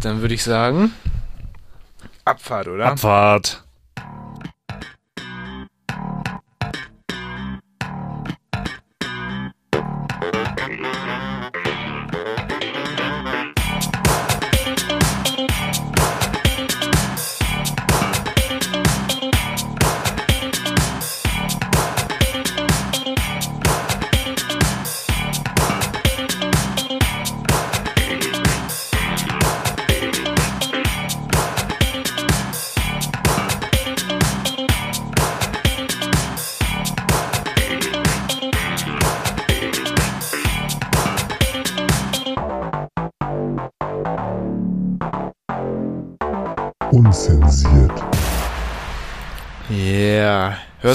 Dann würde ich sagen, Abfahrt, oder? Abfahrt.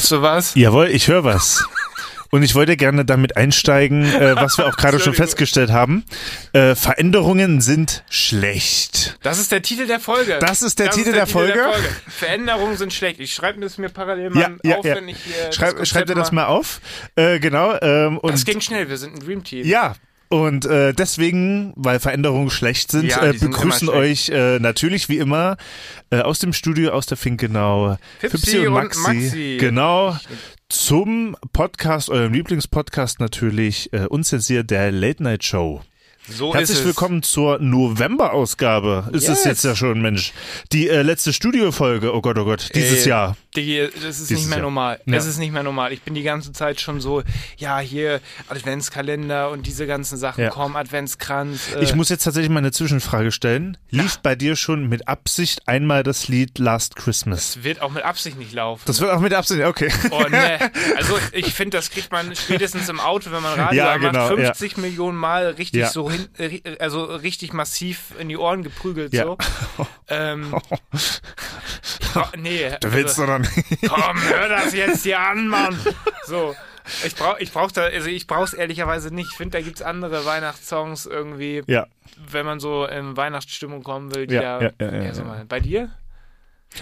Hörst du was? Jawohl, ich höre was. Und ich wollte gerne damit einsteigen, äh, was wir auch gerade schon festgestellt haben. Äh, Veränderungen sind schlecht. Das ist der Titel der Folge. Das ist der Titel der Folge? Veränderungen sind schlecht. Ich schreibe das mir parallel mal Ja, ja, auf, ja. wenn ich hier. Schreib, das schreib dir das mal auf. Äh, genau. Ähm, und Das ging schnell, wir sind ein Dream Team. Ja, und äh, deswegen, weil Veränderungen schlecht sind, Ja, äh, begrüßen euch äh, natürlich wie immer äh, aus dem Studio aus der Finkenau Fipsi und Maxi. Genau. Zum Podcast, eurem Lieblingspodcast natürlich, äh, unzensiert der Late Night Show. So Herzlich ist es. willkommen zur November-Ausgabe. Ist es Yes. jetzt ja schon, Mensch. Die äh, letzte Studiofolge, oh Gott, oh Gott, dieses Ey, Jahr. Digi, das ist Dieses nicht mehr Jahr. normal. Ja. Das ist nicht mehr normal. Ich bin die ganze Zeit schon so, ja, hier Adventskalender und diese ganzen Sachen Ja. kommen, Adventskranz. Äh, Ich muss jetzt tatsächlich mal eine Zwischenfrage stellen. Lief bei dir schon mit Absicht einmal das Lied Last Christmas? es wird auch mit Absicht nicht laufen. Das wird auch mit Absicht, okay. Oh, ne. Also ich finde, das kriegt man spätestens im Auto, wenn man Radio Ja, macht, genau, 50 Millionen Mal richtig Ja. so hin, also richtig massiv in die Ohren geprügelt Ja. so. Ähm, oh, nee, Du willst also, doch nicht. komm, hör das jetzt hier an, Mann. So. Ich brauch, ich brauch da, also ich brauch's ehrlicherweise nicht. Ich finde, da gibt's andere Weihnachtssongs irgendwie, Ja. wenn man so in Weihnachtsstimmung kommen will, die Ja, ja, ja, ja, ja. mal, bei dir?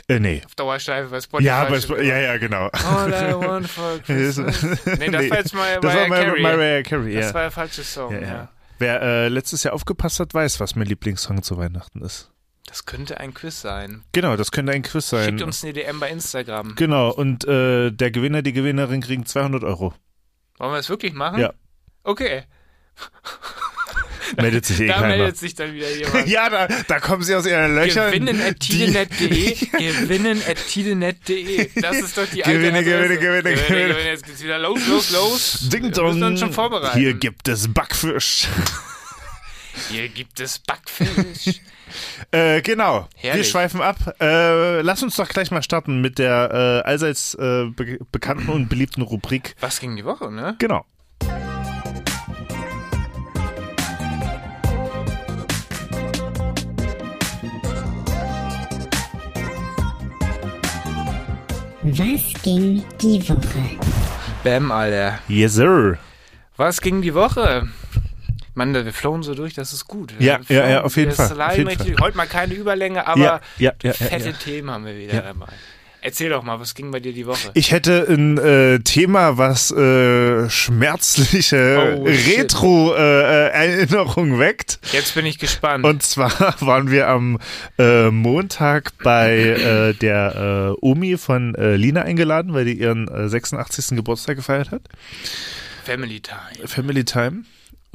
Äh, nee. Auf Dauerschleife bei Spotify. Ja, aber, steht ja, ja, genau. All I want for Christmas. Nee, das war jetzt mal das war Mariah. Mariah Carey, Das ja. war der falsche Song, ja, ja. ja. Wer äh, letztes Jahr aufgepasst hat, weiß, was mein Lieblingssong zu Weihnachten ist. Das könnte ein Quiz sein. Genau, das könnte ein Quiz sein. Schickt uns eine DM bei Instagram. Genau, und äh, der Gewinner, die Gewinnerin kriegen 200 Euro. Wollen wir das wirklich machen? Ja. Okay. Meldet sich eh Da keiner. meldet sich dann wieder jemand. ja, da, da kommen sie aus ihren Löchern. Gewinnen at tidenet.de. Gewinnen at tidenet.de. Das ist doch die alte Gewinne, gewinne, gewinne, gewinne. gewinne. Jetzt geht's wieder los, los, los. Ding Wir dong. uns schon vorbereiten. Hier gibt es Backfisch. Hier gibt es Backfisch. Äh, genau. Wir Herrlich. schweifen ab. Äh, lass uns doch gleich mal starten mit der äh, allseits äh, be bekannten und beliebten Rubrik. Was ging die Woche, ne? Genau. Was ging die Woche? Bam, Alter. Yes, sir. Was ging die Woche? Mann, wir flowen so durch, das ist gut. Ja, ja, ja, auf jeden Fall, auf jeden richtig- Heute mal keine Überlänge, aber Ja, ja, ja, fette. Themen haben wir wieder dabei. Erzähl doch mal, was ging bei dir die Woche? Ich hätte ein äh, Thema, was äh, schmerzliche Oh, shit. Retro-Erinnerung weckt. Jetzt bin ich gespannt. Und zwar waren wir am äh, Montag bei äh, der äh, Omi von äh, Lina eingeladen, weil die ihren äh, 86. Geburtstag gefeiert hat. Family Time. Family Time.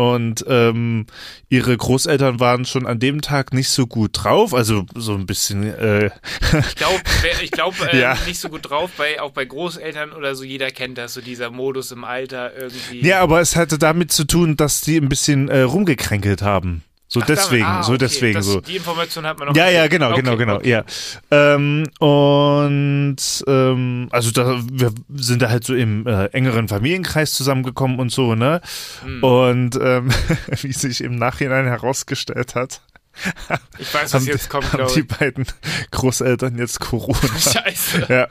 Und ähm, ihre Großeltern waren schon an dem Tag nicht so gut drauf, also so ein bisschen äh, Ich glaube, ich glaub, äh, Ja. nicht so gut drauf, bei, auch bei Großeltern oder so, jeder kennt das, so dieser Modus im Alter irgendwie. Ja, aber es hatte damit zu tun, dass die ein bisschen äh, rumgekränkelt haben. So Ach, deswegen, ah, so okay, deswegen das, so. Die Information hat man noch Ja, nicht. ja, genau, Okay, genau, genau, okay. ja. Ähm, und ähm, also da, wir sind da halt so im äh, engeren Familienkreis zusammengekommen und so, ne? Hm. Und ähm, wie sich im Nachhinein herausgestellt hat, Ich weiß, was jetzt kommt, haben die beiden Großeltern jetzt Corona. Scheiße. ja.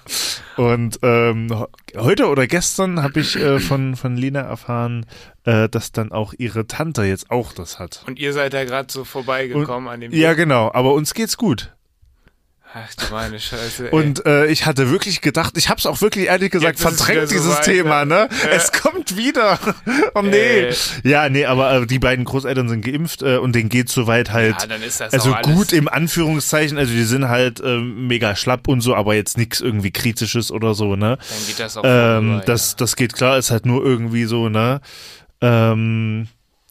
Und ähm, heute oder gestern habe ich äh, von, von Lina erfahren, äh, dass dann auch ihre Tante jetzt auch das hat. Und ihr seid da gerade so vorbeigekommen an dem Ja, genau, aber uns geht's gut. Ach du meine Scheiße. Ey. Und äh, ich hatte wirklich gedacht, ich habe es auch wirklich ehrlich gesagt Jetzt verdrängt, so dieses weit, Thema, ne? Ja. Es kommt wieder. Oh nee. Äh. Ja, nee, aber äh, die beiden Großeltern sind geimpft äh, und denen geht soweit halt. ja, dann ist das also gut im Anführungszeichen, also die sind halt ähm, mega schlapp und so, aber jetzt nichts irgendwie kritisches oder so, ne? Dann geht das auch Ähm, vorüber, das, das geht klar, ist halt nur irgendwie so, ne? Ähm,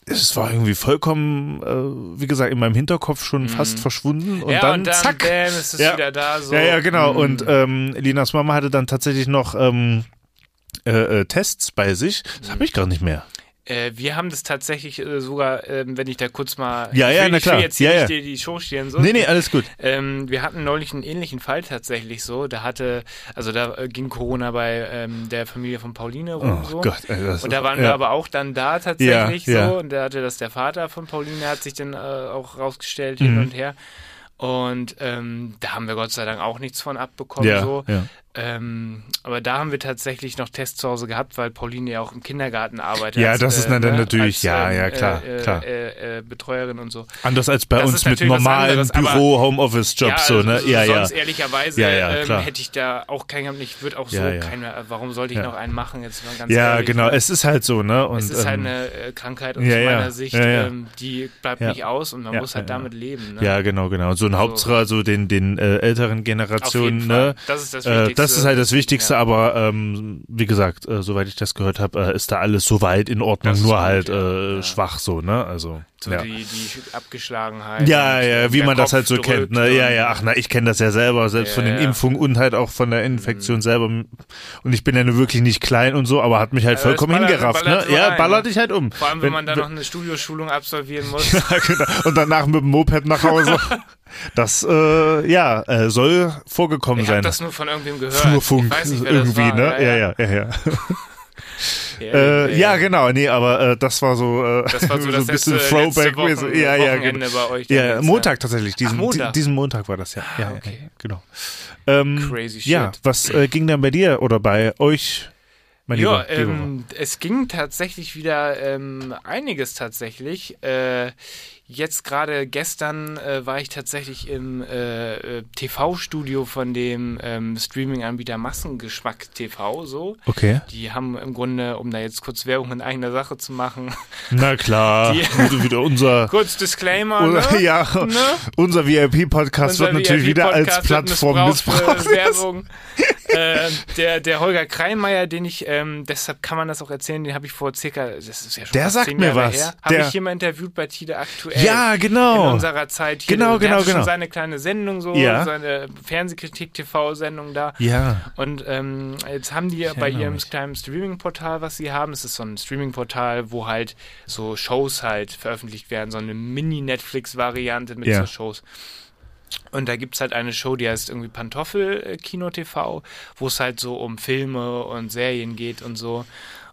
es war irgendwie vollkommen, äh, wie gesagt, in meinem Hinterkopf schon fast verschwunden und Mhm. ja, dann, und dann zack. bam, ist es Ja. wieder da. So. Ja, ja, genau. Mm. Und ähm, Linas Mama hatte dann tatsächlich noch ähm, äh, äh, Tests bei sich. Das habe ich gar nicht mehr. Äh, wir haben das tatsächlich äh, sogar, ähm, wenn ich da kurz mal. Ja, ja, will, na klar. jetzt hier Ja, ja. die, die Show stehen. So. Nee, nee, alles gut. Ähm, wir hatten neulich einen ähnlichen Fall tatsächlich so. Da hatte, also da äh, ging Corona bei ähm, der Familie von Pauline rum. Oh so. Gott. Ey, Und da ist- waren ja. wir aber auch dann da tatsächlich Ja, ja. so. Und da hatte das der Vater von Pauline, hat sich dann äh, auch rausgestellt hin Mhm. und her. Und ähm, da haben wir Gott sei Dank auch nichts von abbekommen. Ja, so. Ja. Ähm, aber da haben wir tatsächlich noch Tests zu Hause gehabt, weil Pauline ja auch im Kindergarten arbeitet. Ja, als, das ist äh, dann ne, natürlich- als, ja, ähm, ja, klar, äh, äh, klar. Äh, äh, Betreuerin und so. Anders als bei Das uns mit normalen Büro, Homeoffice-Jobs, so, ne? also Ja, ja. sonst ehrlicherweise Ja, ja, ähm, hätte ich da auch keinen gehabt. Ich würde auch so Ja, ja. keinen mehr. Warum sollte ich Ja. noch einen machen? Jetzt mal ganz Ja, ehrlich, genau. ne? Es ist halt so, ne? Und, es ist halt ähm, eine äh, Krankheit aus ja, ja. meiner Sicht, Ja, ja. Ähm, die bleibt Ja. nicht aus und man Ja, muss halt ja, ja. damit leben. Ne? Ja, genau, genau. So ein Hauptsache, so den, den äh, älteren Generationen, ne? Das ist das Äh, Wichtigste. Das ist halt das Wichtigste, Ja. aber ähm, wie gesagt, äh, soweit ich das gehört habe, äh, ist da alles soweit in Ordnung, nur gut, halt ja. äh, schwach so, ne? Also So ja. die, die Abgeschlagenheit. Ja, ja, äh, wie man das halt so kennt. Ne? Ja, ja, ach na, ich kenne das ja selber, selbst Ja, von den ja. Mhm. Impfungen und halt auch von der Infektion selber. Und ich bin ja nur wirklich nicht klein und so, aber hat mich halt das vollkommen ballert- hingerafft. ballert ne? Ja, ballert ne? dich halt um. Vor allem, wenn, man dann noch eine Studioschulung absolvieren muss. Ja, genau. Und danach mit dem Moped nach Hause. Das, äh, ja, äh, soll vorgekommen Ich habe sein. das nur von irgendwem gehört. Flurfunk ich nicht, irgendwie, ne? Ja, ja, ja, ja. Ja, Äh, ja, genau, nee, aber äh, das war so, äh, Das war so das ein bisschen letzte, Throwback. letzte Wochen, ja, ja, genau. bei euch. Ja, Montag tatsächlich, diesen, Ach, Montag. diesen Montag war das, ja. ja, Ah, okay. ja genau. Ähm, Crazy shit. Ja, was äh, ging dann bei dir oder bei euch, mein Ja, Lieber? Lieber? ähm, es ging tatsächlich wieder ähm, einiges tatsächlich. Äh, jetzt gerade gestern äh, war ich tatsächlich im äh, äh, TV-Studio von dem ähm, Streaming-Anbieter Massengeschmack TV so. Okay. Die haben im Grunde, um da jetzt kurz Werbung in eigener Sache zu machen, Na klar, Die- wieder, wieder unser, kurz Disclaimer, oder, ne? ja, Ne? unser VIP-Podcast wird Unser natürlich wieder als VIP-Podcast wird Plattform missbraucht missbraucht. Werbung. Äh, der, der Holger Kreinmeier, den ich, ähm, deshalb kann man das auch erzählen, den habe ich vor circa, das ist ja schon Der sagt zehn mir Jahre was. her, habe ich hier mal interviewt bei Tide aktuell. Ja, In genau. unserer Zeit hier. Genau, genau, genau. schon seine kleine Sendung so, Ja. seine Fernsehkritik-TV-Sendung da. Ja, Und ähm, jetzt haben die bei erinnere ihrem mich. kleinen Streaming-Portal, was sie haben, es ist so ein Streaming-Portal, wo halt so Shows halt veröffentlicht werden, so eine Mini-Netflix-Variante mit Ja. so Shows. Und da gibt's halt eine Show, die heißt irgendwie Pantoffel-Kino-TV, wo es halt so um Filme und Serien geht und so.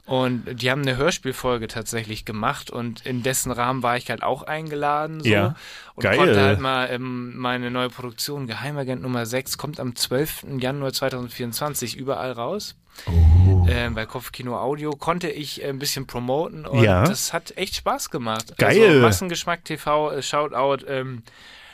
Und die haben eine Hörspielfolge tatsächlich gemacht und in dessen Rahmen war ich halt auch eingeladen. So, Ja. Und Geil. konnte halt mal ähm, meine neue Produktion, Geheimagent Nummer 6, kommt am 12. Januar 2024 überall raus. Oh. Ähm, bei Kopfkino Audio konnte ich äh, ein bisschen promoten und Ja. das hat echt Spaß gemacht. Geil. Also Massengeschmack TV, äh, Shoutout, ähm,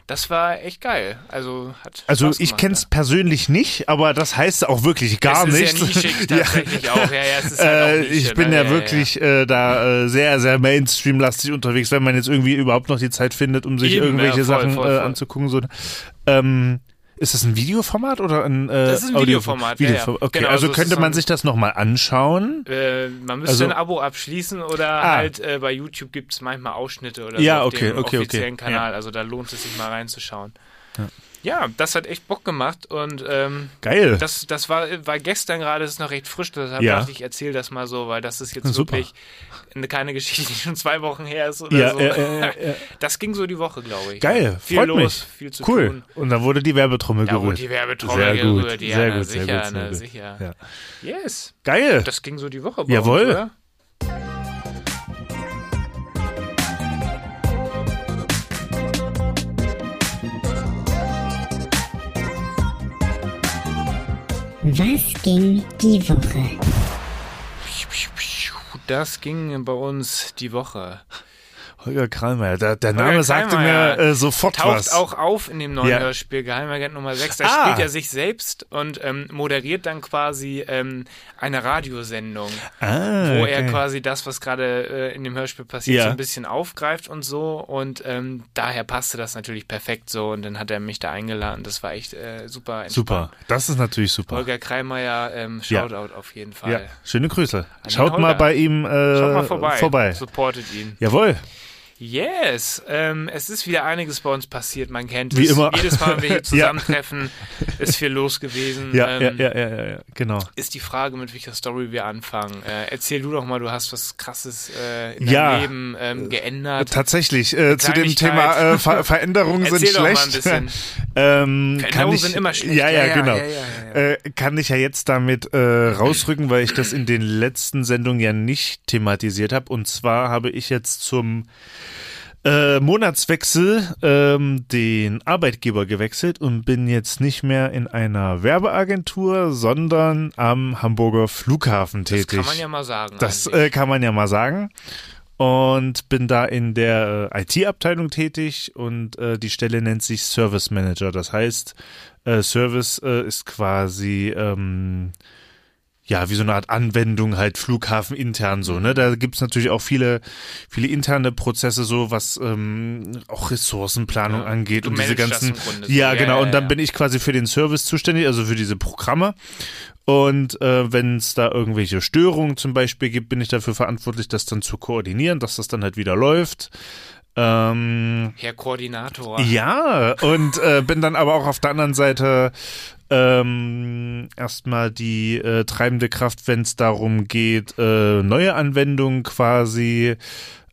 das war echt geil. Also hat also Spaß ich gemacht, kenn's persönlich nicht, aber das heißt auch wirklich gar es ist nichts. Ja nischig tatsächlich Ja. auch. Ja, ja, es ist halt Äh, auch Nische, ich bin ne? ja, wirklich Äh, da äh, sehr, sehr Mainstream-lastig unterwegs, wenn man jetzt irgendwie überhaupt noch die Zeit findet, um sich Eben, irgendwelche ja, voll, Sachen voll, äh, voll. anzugucken. So. Ähm, ist das ein Videoformat oder ein, äh, Das ist ein Videoformat, ja, ja. Videoformat. Okay, Genau, also so könnte man sich das nochmal anschauen. Äh, man müsste Also- ein Abo abschließen oder Ah. halt äh, bei YouTube gibt es manchmal Ausschnitte oder Ja, so auf okay, dem okay, okay. offiziellen Kanal. Ja. Also da lohnt es sich mal reinzuschauen. Ja. Das hat echt Bock gemacht und ähm, Geil. das, das war, war gestern gerade, das ist noch recht frisch, deshalb Ja. dachte ich, erzähl das mal so, weil das ist jetzt Super. wirklich eine, keine Geschichte, die schon zwei Wochen her ist oder ja, so. äh, äh, Das ging so die Woche, glaube ich. geil, Viel freut los, mich. viel zu cool. tun. Und dann wurde die Werbetrommel Ja, wo gerührt. die Werbetrommel Sehr gut, gerührt, ja, sehr na, gut, sehr sicher, gut, sehr na, gut. sicher. Ja. Yes, Geil. das ging so die Woche bei Jawohl. uns, oder? Was ging die Woche? Das ging bei uns die Woche. Holger Krallmeier, der, der Holger Name sagte mir Krallmeier äh, sofort Taucht was. auch auf in dem neuen Ja. Hörspiel Geheimagent Nummer 6. Da Ah. spielt er sich selbst und ähm, moderiert dann quasi ähm, eine Radiosendung, ah, wo er okay. quasi das, was gerade äh, in dem Hörspiel passiert, Ja. so ein bisschen aufgreift und so. Und ähm, daher passte das natürlich perfekt so. Und dann hat er mich da eingeladen. Das war echt äh, super entspannt. Super, das ist natürlich super. Holger Kreimeier, ähm, Ja. Shoutout auf jeden Fall. Ja, schöne Grüße. Schaut mal Holger. bei ihm äh, Schaut mal vorbei. vorbei. Supportet ihn. Jawohl. Yes, ähm, es ist wieder einiges bei uns passiert, man kennt Wie es. immer. Jedes Mal, wenn wir hier Ja. zusammentreffen, ist viel los gewesen. Ja, ähm, ja, ja, ja, ja, ja, genau. Ist die Frage, mit welcher Story wir anfangen. Äh, erzähl du doch mal, du hast was Krasses äh, in Ja. deinem Leben ähm, geändert. Tatsächlich, äh, zu dem. Thema äh, Ver Veränderungen sind Erzähl doch mal schlecht. ein bisschen. ähm, Veränderungen ich, sind immer schlecht. Ja, ja, Ja, ja, genau. ja, ja, ja, ja. Äh, kann ich ja jetzt damit äh, rausrücken, weil ich das in den letzten Sendungen ja nicht thematisiert habe. Und zwar habe ich jetzt zum äh, Monatswechsel ähm, den Arbeitgeber gewechselt und bin jetzt nicht mehr in einer Werbeagentur, sondern am Hamburger Flughafen das tätig. kann man ja mal sagen. Das äh, kann man ja mal sagen. Und bin da in der äh, IT-Abteilung tätig und äh, die Stelle nennt sich Service Manager. Das heißt, äh, Service äh, ist quasi ähm, ja wie so eine Art Anwendung halt Flughafen intern so. Ne, da gibt's natürlich auch viele viele interne Prozesse so, was ähm, auch Ressourcenplanung Ja. angeht und diese ganzen. Grunde so. Ja, Ja, genau. ja, und dann ja. bin ich quasi für den Service zuständig, also für diese Programme. Und äh, wenn es da irgendwelche Störungen zum Beispiel gibt, bin ich dafür verantwortlich, das dann zu koordinieren, dass das dann halt wieder läuft. Ähm, Herr Koordinator. ja, und äh, bin dann aber auch auf der anderen Seite ähm, erstmal die äh, treibende Kraft, wenn es darum geht, äh, neue Anwendungen quasi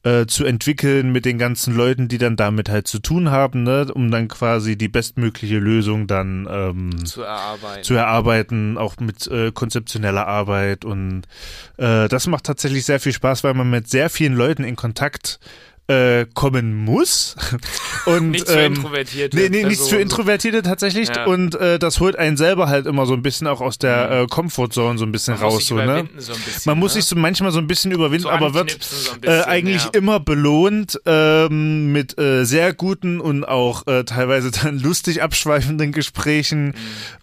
äh, zu entwickeln mit den ganzen Leuten, die dann damit halt zu tun haben, ne, um dann quasi die bestmögliche Lösung dann ähm, Zu erarbeiten. zu erarbeiten, auch mit äh, konzeptioneller Arbeit und äh, das macht tatsächlich sehr viel Spaß, weil man mit sehr vielen Leuten in Kontakt äh, kommen muss und Nichts für ähm, Introvertierte. Nee, nee, nichts für Personen. Introvertierte tatsächlich. Ja. Und äh, das holt einen selber halt immer so ein bisschen auch aus der äh, Comfortzone so ein bisschen Man raus. So, ne? so bisschen, Man muss ne? sich so manchmal so ein bisschen überwinden, So aber wird so ein äh, bisschen, eigentlich ja. immer belohnt ähm, mit äh, sehr guten und auch äh, teilweise dann lustig abschweifenden Gesprächen Mhm.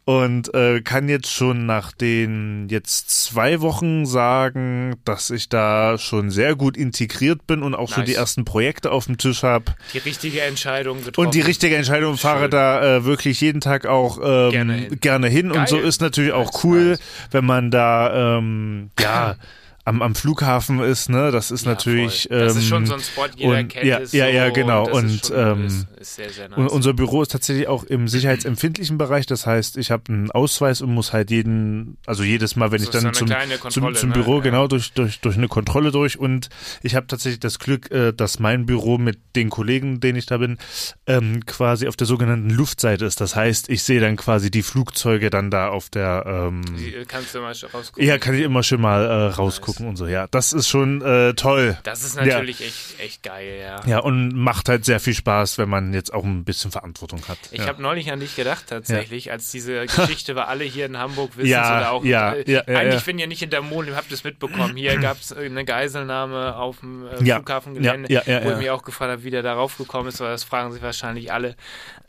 und äh, kann jetzt schon nach den jetzt zwei Wochen sagen, dass ich da schon sehr gut integriert bin und auch so Nice. die ersten Projekte auf dem Tisch habe. Die richtige Entscheidung getroffen. Und die richtige Entscheidung fahre Schön. da äh, wirklich jeden Tag auch ähm, Gerne hin. gerne hin. Und so ist natürlich auch cool, wenn man da ähm, ja am, am Flughafen ist, ne? Das ist Ja, natürlich. voll. Das ist schon ähm, so ein Spot, jeder und- kennt ja, es. ja, ja, so, genau. Das Und, ähm, ist, ist sehr, sehr nice. Und unser Büro ist tatsächlich auch im sicherheitsempfindlichen Bereich. Das heißt, ich habe einen Ausweis und muss halt jeden, also jedes Mal, wenn Das ich dann zum, zum, zum ne? Büro, Ja. genau, durch, durch, durch eine Kontrolle durch. Und ich habe tatsächlich das Glück, äh, dass mein Büro mit den Kollegen, denen ich da bin, ähm, quasi auf der sogenannten Luftseite ist. Das heißt, ich sehe dann quasi die Flugzeuge dann da auf der ähm, Die, äh, kannst du mal rausgucken. ja, kann ich immer schön mal äh, rausgucken und so. Ja, das ist schon äh, toll. Das ist natürlich echt, echt geil, ja. Ja, und macht halt sehr viel Spaß, wenn man jetzt auch ein bisschen Verantwortung hat. Ich ja. habe neulich an dich gedacht tatsächlich, als diese Geschichte war, alle hier in Hamburg wissen Ja, oder auch ja, äh, ja, ja, eigentlich ja. bin ja nicht hinter Mond, ihr habt es mitbekommen. Hier gab es eine Geiselnahme auf dem äh, Ja, Flughafengelände, ja, ja, ja, wo ja. ich mich auch gefragt habe, wie der darauf gekommen ist, weil das fragen sich wahrscheinlich alle.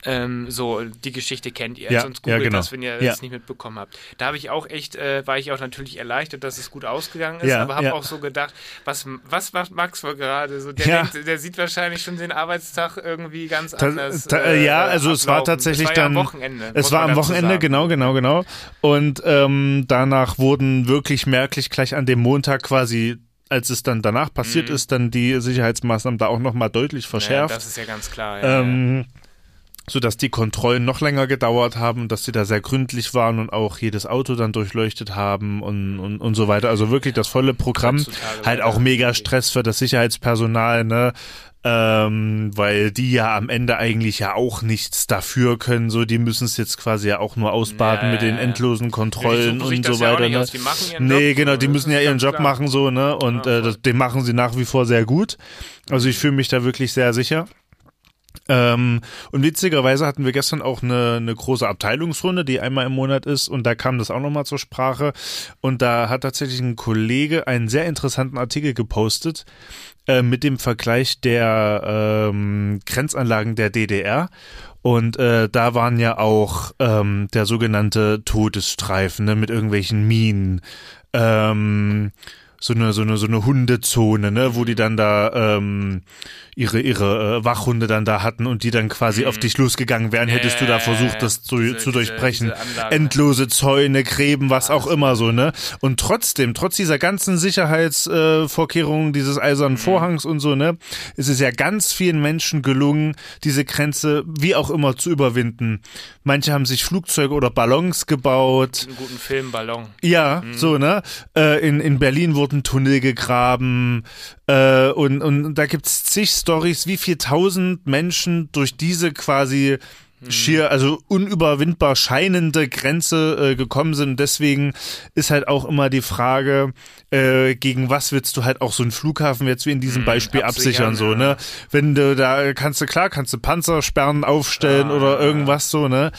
Ähm, so, die Geschichte kennt ihr, Ja, sonst ja, googelt genau. das, wenn ihr Ja. das nicht mitbekommen habt. Da habe ich auch echt, äh, war ich auch natürlich erleichtert, dass es gut ausgegangen ist, Ja, aber habe ja. auch so gedacht, was, was macht Max wohl gerade? So, der, Ja. denkt, der sieht wahrscheinlich schon den Arbeitstag irgendwie ganz anders. ta- äh, ja, also es war ablaufen. tatsächlich es war dann. Ja am Wochenende. Es war am Wochenende, genau, genau, genau. Und ähm, danach wurden wirklich merklich gleich an dem Montag quasi, als es dann danach passiert ist, dann die Sicherheitsmaßnahmen da auch nochmal deutlich Ja, verschärft. das ist ja ganz klar. Ja, ähm, so dass die Kontrollen noch länger gedauert haben, dass sie da sehr gründlich waren und auch jedes Auto dann durchleuchtet haben und, und, und so weiter. Also wirklich das volle Programm. Heutzutage Halt auch mega Stress für das Sicherheitspersonal, ne? Ähm, weil die ja am Ende eigentlich ja auch nichts dafür können, so die müssen es jetzt quasi ja auch nur ausbaden Ja, mit den endlosen Kontrollen und so weiter. Ne? nee, Job, genau, die das müssen ja ihren Job klar. machen, so, ne? Und Ja, äh, das, den machen sie nach wie vor sehr gut. Also ich fühle mich da wirklich sehr sicher. Ähm, und witzigerweise hatten wir gestern auch eine, eine große Abteilungsrunde, die einmal im Monat ist, und da kam das auch nochmal zur Sprache. Und da hat tatsächlich ein Kollege einen sehr interessanten Artikel gepostet äh, mit dem Vergleich der ähm, Grenzanlagen der DDR. Und äh, da waren ja auch ähm, der sogenannte Todesstreifen ne, mit irgendwelchen Minen. Ähm, so eine so eine so eine Hundezone, ne, wo die dann da ähm, ihre ihre äh, Wachhunde dann da hatten und die dann quasi Mhm. auf dich losgegangen wären, hättest du da versucht, das zu, diese- zu durchbrechen. diese. Endlose Zäune, Gräben, was auch immer so, ne? Und trotzdem, trotz dieser ganzen Sicherheitsvorkehrungen, äh, dieses Mhm. eisernen Vorhangs und so, ne, ist es ja ganz vielen Menschen gelungen, diese Grenze wie auch immer zu überwinden. Manche haben sich Flugzeuge oder Ballons gebaut. Einen guten Film, Ballon. Ja, Mhm. so, ne? Äh, in, in Berlin wurden Tunnel gegraben äh, und, und da gibt's zig Stories, wie viel tausend Menschen durch diese quasi Mhm. schier, also unüberwindbar scheinende Grenze äh, gekommen sind. Deswegen ist halt auch immer die Frage, äh, gegen was willst du halt auch so einen Flughafen jetzt wie in diesem Beispiel absichern, absichern, so, ja. ne? Wenn du da kannst du klar, kannst du Panzersperren aufstellen Ah, oder irgendwas so, ne?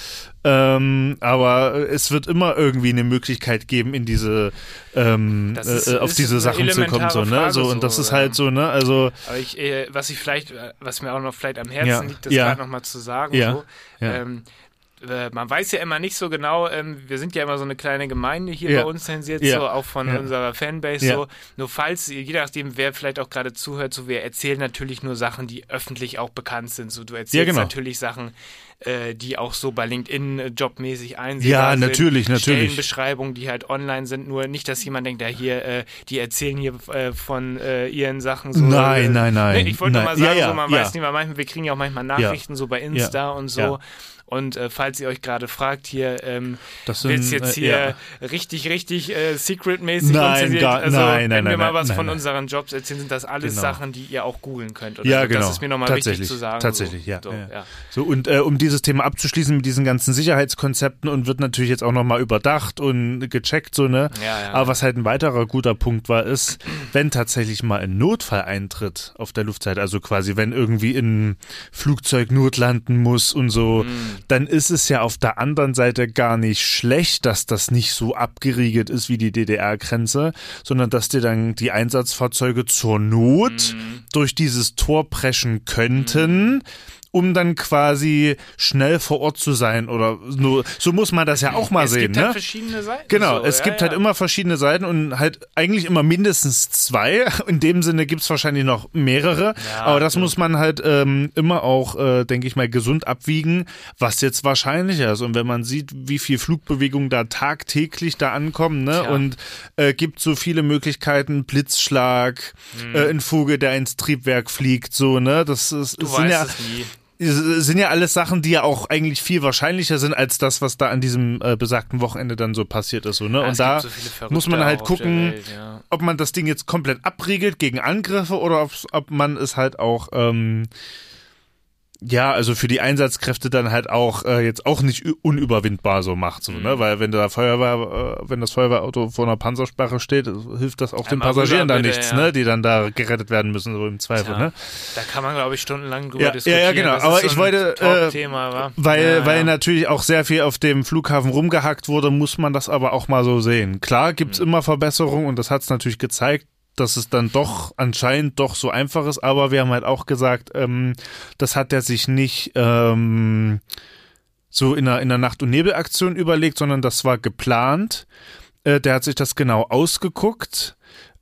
Ähm, aber es wird immer irgendwie eine Möglichkeit geben, in diese ähm, ist- äh, auf diese Sachen zu kommen, so, ne? So, und das so, ist halt so, ne? Also Aber ich, äh, was ich vielleicht, äh, was mir auch noch vielleicht am Herzen Ja, liegt, das ja. gerade nochmal zu sagen. Ja, So. ja. Ähm, äh, man weiß ja immer nicht so genau, ähm, wir sind ja immer so eine kleine Gemeinde hier Ja. bei uns zensiert, Ja. so auch von Ja. unserer Fanbase Ja. so. Nur falls, je nachdem, wer vielleicht auch gerade zuhört, so wir erzählen natürlich nur Sachen, die öffentlich auch bekannt sind. So du erzählst genau. natürlich Sachen, äh, die auch so bei LinkedIn äh, jobmäßig einsehbar Ja, sind. natürlich, natürlich. Stellenbeschreibungen, die halt online sind, nur nicht, dass jemand denkt, ja hier, äh, die erzählen hier äh, von äh, ihren Sachen so. Nein, nein, nein, Nee, ich wollte nein. mal sagen, Ja, ja, so, man ja. weiß nicht, weil manchmal, wir kriegen ja auch manchmal Nachrichten so bei Insta und so. Ja. Und äh, falls ihr euch gerade fragt, hier, ähm, Das wird's sind, jetzt äh, hier richtig, richtig äh, secret-mäßig Nein, gar- also, nein, nein, wenn wir nein, mal nein, was nein, von nein. unseren Jobs erzählen, sind das alles Genau. Sachen, die ihr auch googeln könnt. Oder Ja, so. genau. Das ist mir nochmal wichtig Tatsächlich. zu sagen. Tatsächlich, so. ja, So, ja. ja. So, und äh, um dieses Thema abzuschließen mit diesen ganzen Sicherheitskonzepten und wird natürlich jetzt auch nochmal überdacht und gecheckt, so, ne? Ja, ja. Aber was halt ein weiterer guter Punkt war, ist, wenn tatsächlich mal ein Notfall eintritt auf der Luftseite, also quasi, wenn irgendwie ein Flugzeug notlanden muss und so, Mhm. Dann ist es ja auf der anderen Seite gar nicht schlecht, dass das nicht so abgeriegelt ist wie die DDR-Grenze, sondern dass dir dann die Einsatzfahrzeuge zur Not Mhm. durch dieses Tor preschen könnten. Um dann quasi schnell vor Ort zu sein oder so, so muss man das ja auch mal es sehen, gibt ne? halt verschiedene Seiten. Genau, so. es ja, gibt ja. halt immer verschiedene Seiten und halt eigentlich immer mindestens zwei. In dem Sinne gibt's wahrscheinlich noch mehrere. Ja, aber das muss man halt ähm, immer auch, äh, denke ich mal, gesund abwiegen, was jetzt wahrscheinlicher ist. Und wenn man sieht, wie viel Flugbewegungen da tagtäglich da ankommen, ne? Und äh, gibt so viele Möglichkeiten, Blitzschlag, Hm. äh, ein Vogel, der ins Triebwerk fliegt, so, ne? Das ist, Du sind ja es. Sind ja alles Sachen, die ja auch eigentlich viel wahrscheinlicher sind als das, was da an diesem äh, besagten Wochenende dann so passiert ist. So, ne? Ja, Und da so muss man halt gucken, Welt, ja. ob man das Ding jetzt komplett abriegelt gegen Angriffe oder ob man es halt auch ähm, ja, also für die Einsatzkräfte dann halt auch äh, jetzt auch nicht unüberwindbar so macht, so, Mhm. ne? Weil wenn da Feuerwehr, äh, wenn das Feuerwehrauto vor einer Panzersperre steht, hilft das auch den Einmal Passagieren da nichts, ja. ne? Die dann da gerettet werden müssen, so im Zweifel, Tja, ne? Da kann man, glaube ich, stundenlang drüber Ja, diskutieren. ja, ja, genau. Das Aber so ich wollte, äh? Weil, ja, weil ja. natürlich auch sehr viel auf dem Flughafen rumgehackt wurde, muss man das aber auch mal so sehen. Klar gibt's immer Verbesserungen und das hat's natürlich gezeigt, dass es dann doch anscheinend doch so einfach ist, aber wir haben halt auch gesagt, ähm, das hat er sich nicht ähm, so in einer, in einer Nacht- und Nebelaktion überlegt, sondern das war geplant. Äh, der hat sich das genau ausgeguckt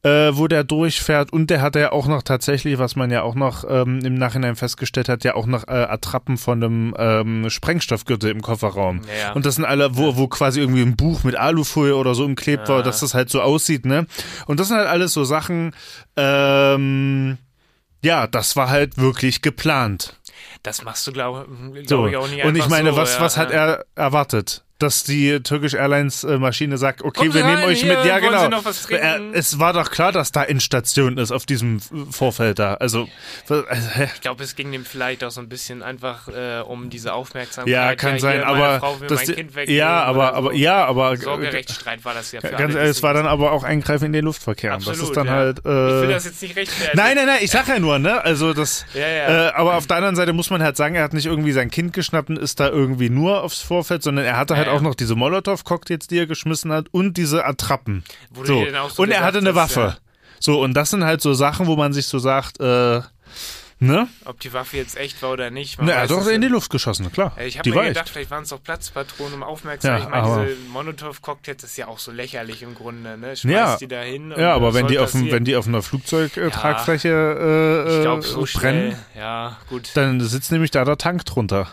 äh, wo der durchfährt und der hat ja auch noch tatsächlich, was man ja auch noch ähm, im Nachhinein festgestellt hat, ja auch noch äh, Attrappen von einem ähm, Sprengstoffgürtel im Kofferraum. Ja. Und das sind alle, wo, wo quasi irgendwie ein Buch mit Alufolie oder so umklebt war, dass das halt so aussieht, ne? Und das sind halt alles so Sachen, ähm, ja, das war halt wirklich geplant. Das machst du, glaube glaub So. ich, auch nicht und ich meine, so, was, ja, was hat ja. er erwartet? Dass die Turkish Airlines äh, Maschine sagt, okay, Sie wir nehmen euch hier, mit. Ja, genau. Sie noch was trinken? Äh, es war doch klar, dass da Endstation ist auf diesem äh, Vorfeld da. Also, äh, Ich glaube, es ging dem vielleicht auch so ein bisschen einfach äh, um diese Aufmerksamkeit. ja, kann hier, sein, aber Frau will das, mein Kind wegnehmen ja, aber so. aber ja, aber Sorgerechtsstreit war das ja für ganz ehrlich, es war dann aber auch Eingreifen in den Luftverkehr. Und das Absolut, ist dann ja. halt. ich will Äh, das jetzt nicht rechtfertigen. nein, nein, nein, ich sag ja nur, ne? Also das. Ja, ja. Äh, aber auf der anderen Seite muss man halt sagen, er hat nicht irgendwie sein Kind geschnappt und ist da irgendwie nur aufs Vorfeld, sondern er hatte halt Ja, ja. auch noch diese Molotow-Cocktails, die er geschmissen hat und diese Attrappen. Du So. so und er hatte eine Waffe. ja. So, und das sind halt so Sachen, wo man sich so sagt, äh, ne? Ob die Waffe jetzt echt war oder nicht. man Na, er hat doch in die ja. Luft geschossen, klar. Ja, Ich habe mir gedacht, echt. vielleicht waren es doch Platzpatronen, um aufmerksam. Ja, ich meine, diese Molotow-Cocktails ist ja auch so lächerlich im Grunde, ne? Schmeißt Ja. die da hin. Ja, aber wenn die, auf dem, wenn die auf einer Flugzeugtragfläche äh, ich äh, so brennen, schnell, ja, gut. dann sitzt nämlich da der Tank drunter.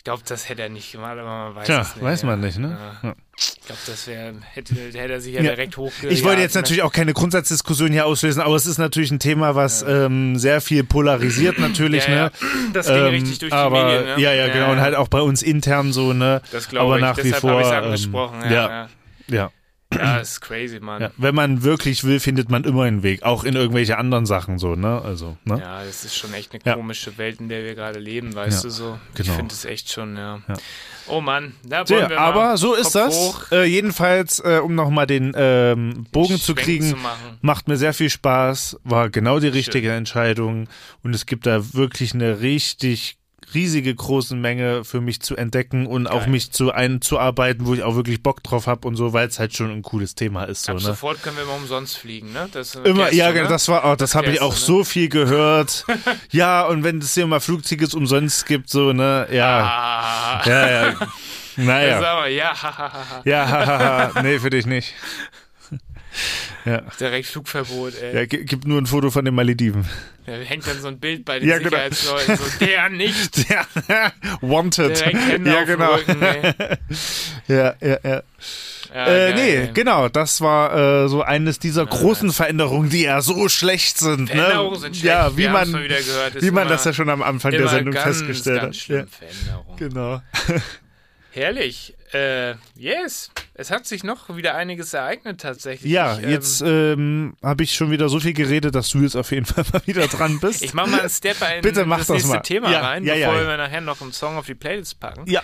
Ich glaube, das hätte er nicht gemacht, aber man weiß Tja, es nicht. weiß ja. man nicht, ne? Ja. Ja. Ich glaube, das wäre, hätte, hätte er sich ja, Ja. direkt hochge. Ich wollte jetzt natürlich auch keine Grundsatzdiskussion hier auslösen, aber es ist natürlich ein Thema, was ähm, sehr viel polarisiert natürlich, ja, ja. ne? Das ging Ähm, richtig durch die aber, Medien, ne? Ja, ja, genau. Und halt auch bei uns intern so, ne? Das glaube aber ich. nach wie Deshalb vor. habe ich es ähm, angesprochen. ja, ja, ja. ist crazy, Mann. Ja, wenn man wirklich will, findet man immer einen Weg, auch in irgendwelche anderen Sachen so, ne? Also, ne? Ja, das ist schon echt eine Ja. komische Welt, in der wir gerade leben, weißt du so. genau. Ich finde es echt schon, ja. Oh Mann, da wollen wir mal aber so ist Kopf das. Äh, jedenfalls, äh, um nochmal den ähm, Bogen zu Schwenk kriegen, Zu macht mir sehr viel Spaß, war genau die richtige Entscheidung und es gibt da wirklich eine richtig riesige große Menge für mich zu entdecken und auch Geil. mich zu einzuarbeiten, wo ich auch wirklich Bock drauf habe und so, weil es halt schon ein cooles Thema ist. So, Ab ne? sofort können wir immer umsonst fliegen, ne? Das Immer, erklärst ja, genau, ne? das war auch, das habe ich auch ne? so viel gehört. ja, und wenn es hier mal Flugtickets umsonst gibt, so, ne, ja, Ah, ja, ja. Naja. aber, ja. Ja, nee, für dich nicht. Ja. Direkt Flugverbot, ey. Ja, gi- gibt nur ein Foto von den Malediven. Da hängt dann so ein Bild bei den Ja, genau. Sicherheitsleuten, so der nicht. Ja, wanted. Direkt Hände ja, genau. Rücken. Ja, ja, ja. Ja, Äh, nee, ey. genau, das war äh, so eines dieser großen Veränderungen, die ja so schlecht sind. Veränderungen ne? sind schlecht. Ja, wie Wir man, wieder gehört, wie man immer- das ja schon am Anfang der Sendung ganz, festgestellt ganz hat. schlimm, Ja, Veränderung. genau. Herrlich. Äh, yes. Es hat sich noch wieder einiges ereignet tatsächlich. Ja, Ich, ähm, jetzt ähm, habe ich schon wieder so viel geredet, dass du jetzt auf jeden Fall mal wieder dran bist. Ich mach mal einen Stepper in Bitte mach das das nächste mal. Thema Ja, rein, ja, bevor ja. wir nachher noch einen Song auf die Playlist packen. ja.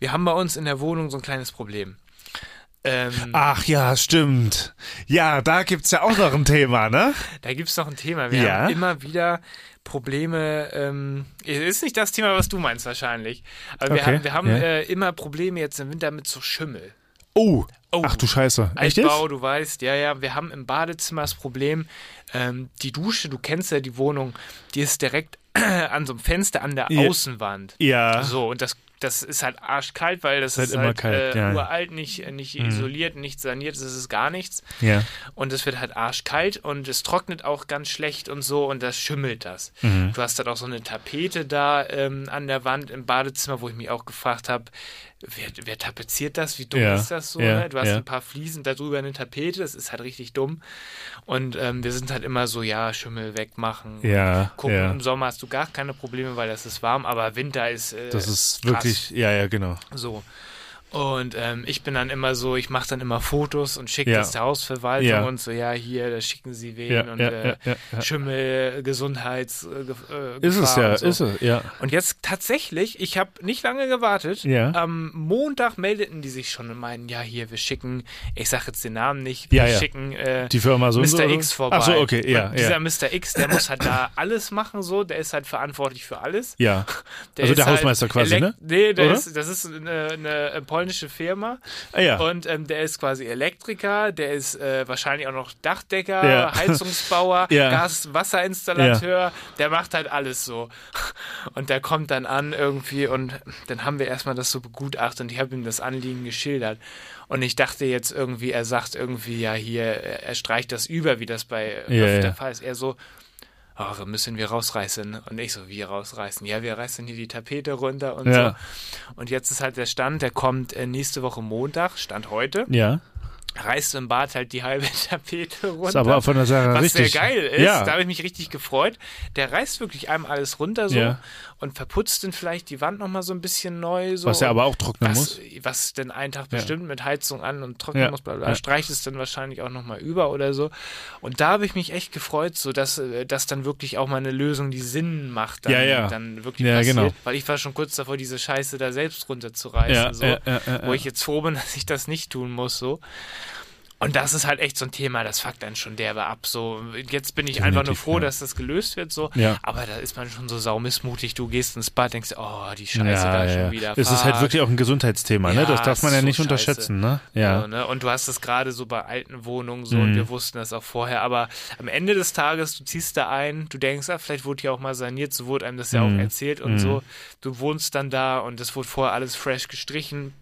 Wir haben bei uns in der Wohnung so ein kleines Problem. Ähm, Ach ja, stimmt. Ja, da gibt's ja auch noch ein Thema, ne? Da gibt's noch ein Thema. Wir Ja. haben immer wieder Probleme. Ähm, ist nicht das Thema, was du meinst wahrscheinlich. Aber wir Okay, haben, wir haben ja. äh, immer Probleme jetzt im Winter mit so Schimmel. Oh. Oh. Ach du Scheiße. Echt jetzt? Altbau, du weißt, ja, ja, wir haben im Badezimmer das Problem, ähm, die Dusche, du kennst ja die Wohnung, die ist direkt an so einem Fenster an der Ja. Außenwand. Ja. So, und das, das ist halt arschkalt, weil das Ist ist, halt halt, immer kalt, äh, ja. Mhm. uralt, nicht, nicht isoliert, nicht saniert, das ist gar nichts. Ja. Und es wird halt arschkalt und es trocknet auch ganz schlecht und so und das schimmelt das. Mhm. Du hast dann auch so eine Tapete da ähm, an der Wand im Badezimmer, wo ich mich auch gefragt habe, wer, wer tapeziert das? Wie dumm Ja, ist das so? ja, ne? Du hast ja. ein paar Fliesen, darüber eine Tapete, das ist halt richtig dumm. Und ähm, wir sind halt immer so, ja, Schimmel wegmachen. Ja, Gucken, im Sommer hast du gar keine Probleme, weil das ist warm, aber Winter ist. Äh, Das ist krass. wirklich, ja, ja, genau. So. Und ähm, ich bin dann immer so, ich mache dann immer Fotos und schicke Ja. das der Hausverwaltung Ja. und so, ja, hier, da schicken sie wen Ja, und äh. Schimmel, Gesundheits, äh, äh, Ist es ja, so. ist es, ja. Und jetzt tatsächlich, ich habe nicht lange gewartet. Am Montag meldeten die sich schon und meinten, ja, hier, wir schicken, ich sage jetzt den Namen nicht, wir schicken äh, Die Firma so so, Mr. oder? X vorbei. Ach so, okay, ja, und dieser. Mr. X, der muss halt da alles machen, so, der ist halt verantwortlich für alles. Ja. Also ist der halt Hausmeister quasi, elek- ne? Nee, der Oder? ist, das ist eine, eine polnische Firma. Ah, ja. Und ähm, der ist quasi Elektriker, der ist äh, wahrscheinlich auch noch Dachdecker, Ja. Heizungsbauer, Ja. Gas-Wasserinstallateur, der macht halt alles so. Und der kommt dann an irgendwie und dann haben wir erstmal das so begutachtet und ich habe ihm das Anliegen geschildert. Und ich dachte jetzt irgendwie, er sagt irgendwie, ja hier, er streicht das über, wie das bei Ja, ja. der Fall ist. Er so, ach, müssen wir rausreißen. Und ich so, wie rausreißen? Ja, wir reißen hier die Tapete runter und Ja. so. Und jetzt ist halt der Stand, der kommt äh, nächste Woche Montag, Stand heute. Ja. reißt im Bad halt die halbe Tapete runter. Ist aber von der Sache was richtig. sehr geil ist. Ja. Da habe ich mich richtig gefreut. Der reißt wirklich einmal alles runter so Ja. Und verputzt dann vielleicht die Wand nochmal so ein bisschen neu. So Was er und aber auch trocknen was, muss. Was denn einen Tag Ja. bestimmt mit Heizung an und trocknen Ja. muss, bla bla. Ja. Streicht es dann wahrscheinlich auch nochmal über oder so. Und da habe ich mich echt gefreut, so dass, äh, dass dann wirklich auch mal eine Lösung, die Sinn macht, dann, Ja, ja. dann wirklich Ja, passiert. genau. Weil ich war schon kurz davor, diese Scheiße da selbst runterzureißen. Ja, so, ja, ja, ja, wo ja. ich jetzt froh bin, dass ich das nicht tun muss. So. Und das ist halt echt so ein Thema, das fuckt einen schon derbe ab. So, jetzt bin ich einfach nur Definitiv, froh, ja. dass das gelöst wird. So. Ja. Aber da ist man schon so saumissmutig. Du gehst ins Bad, denkst, oh, die Scheiße ja, da schon wieder. Es ist halt wirklich auch ein Gesundheitsthema, ne? Das darf man ja so nicht unterschätzen, ne? Ja. Ne? Und du hast das gerade so bei alten Wohnungen so Mhm. und wir wussten das auch vorher. Aber am Ende des Tages, du ziehst da ein, du denkst, ah, vielleicht wurde hier auch mal saniert, so wurde einem das ja Mhm. auch erzählt und Mhm. so. Du wohnst dann da und es wurde vorher alles fresh gestrichen.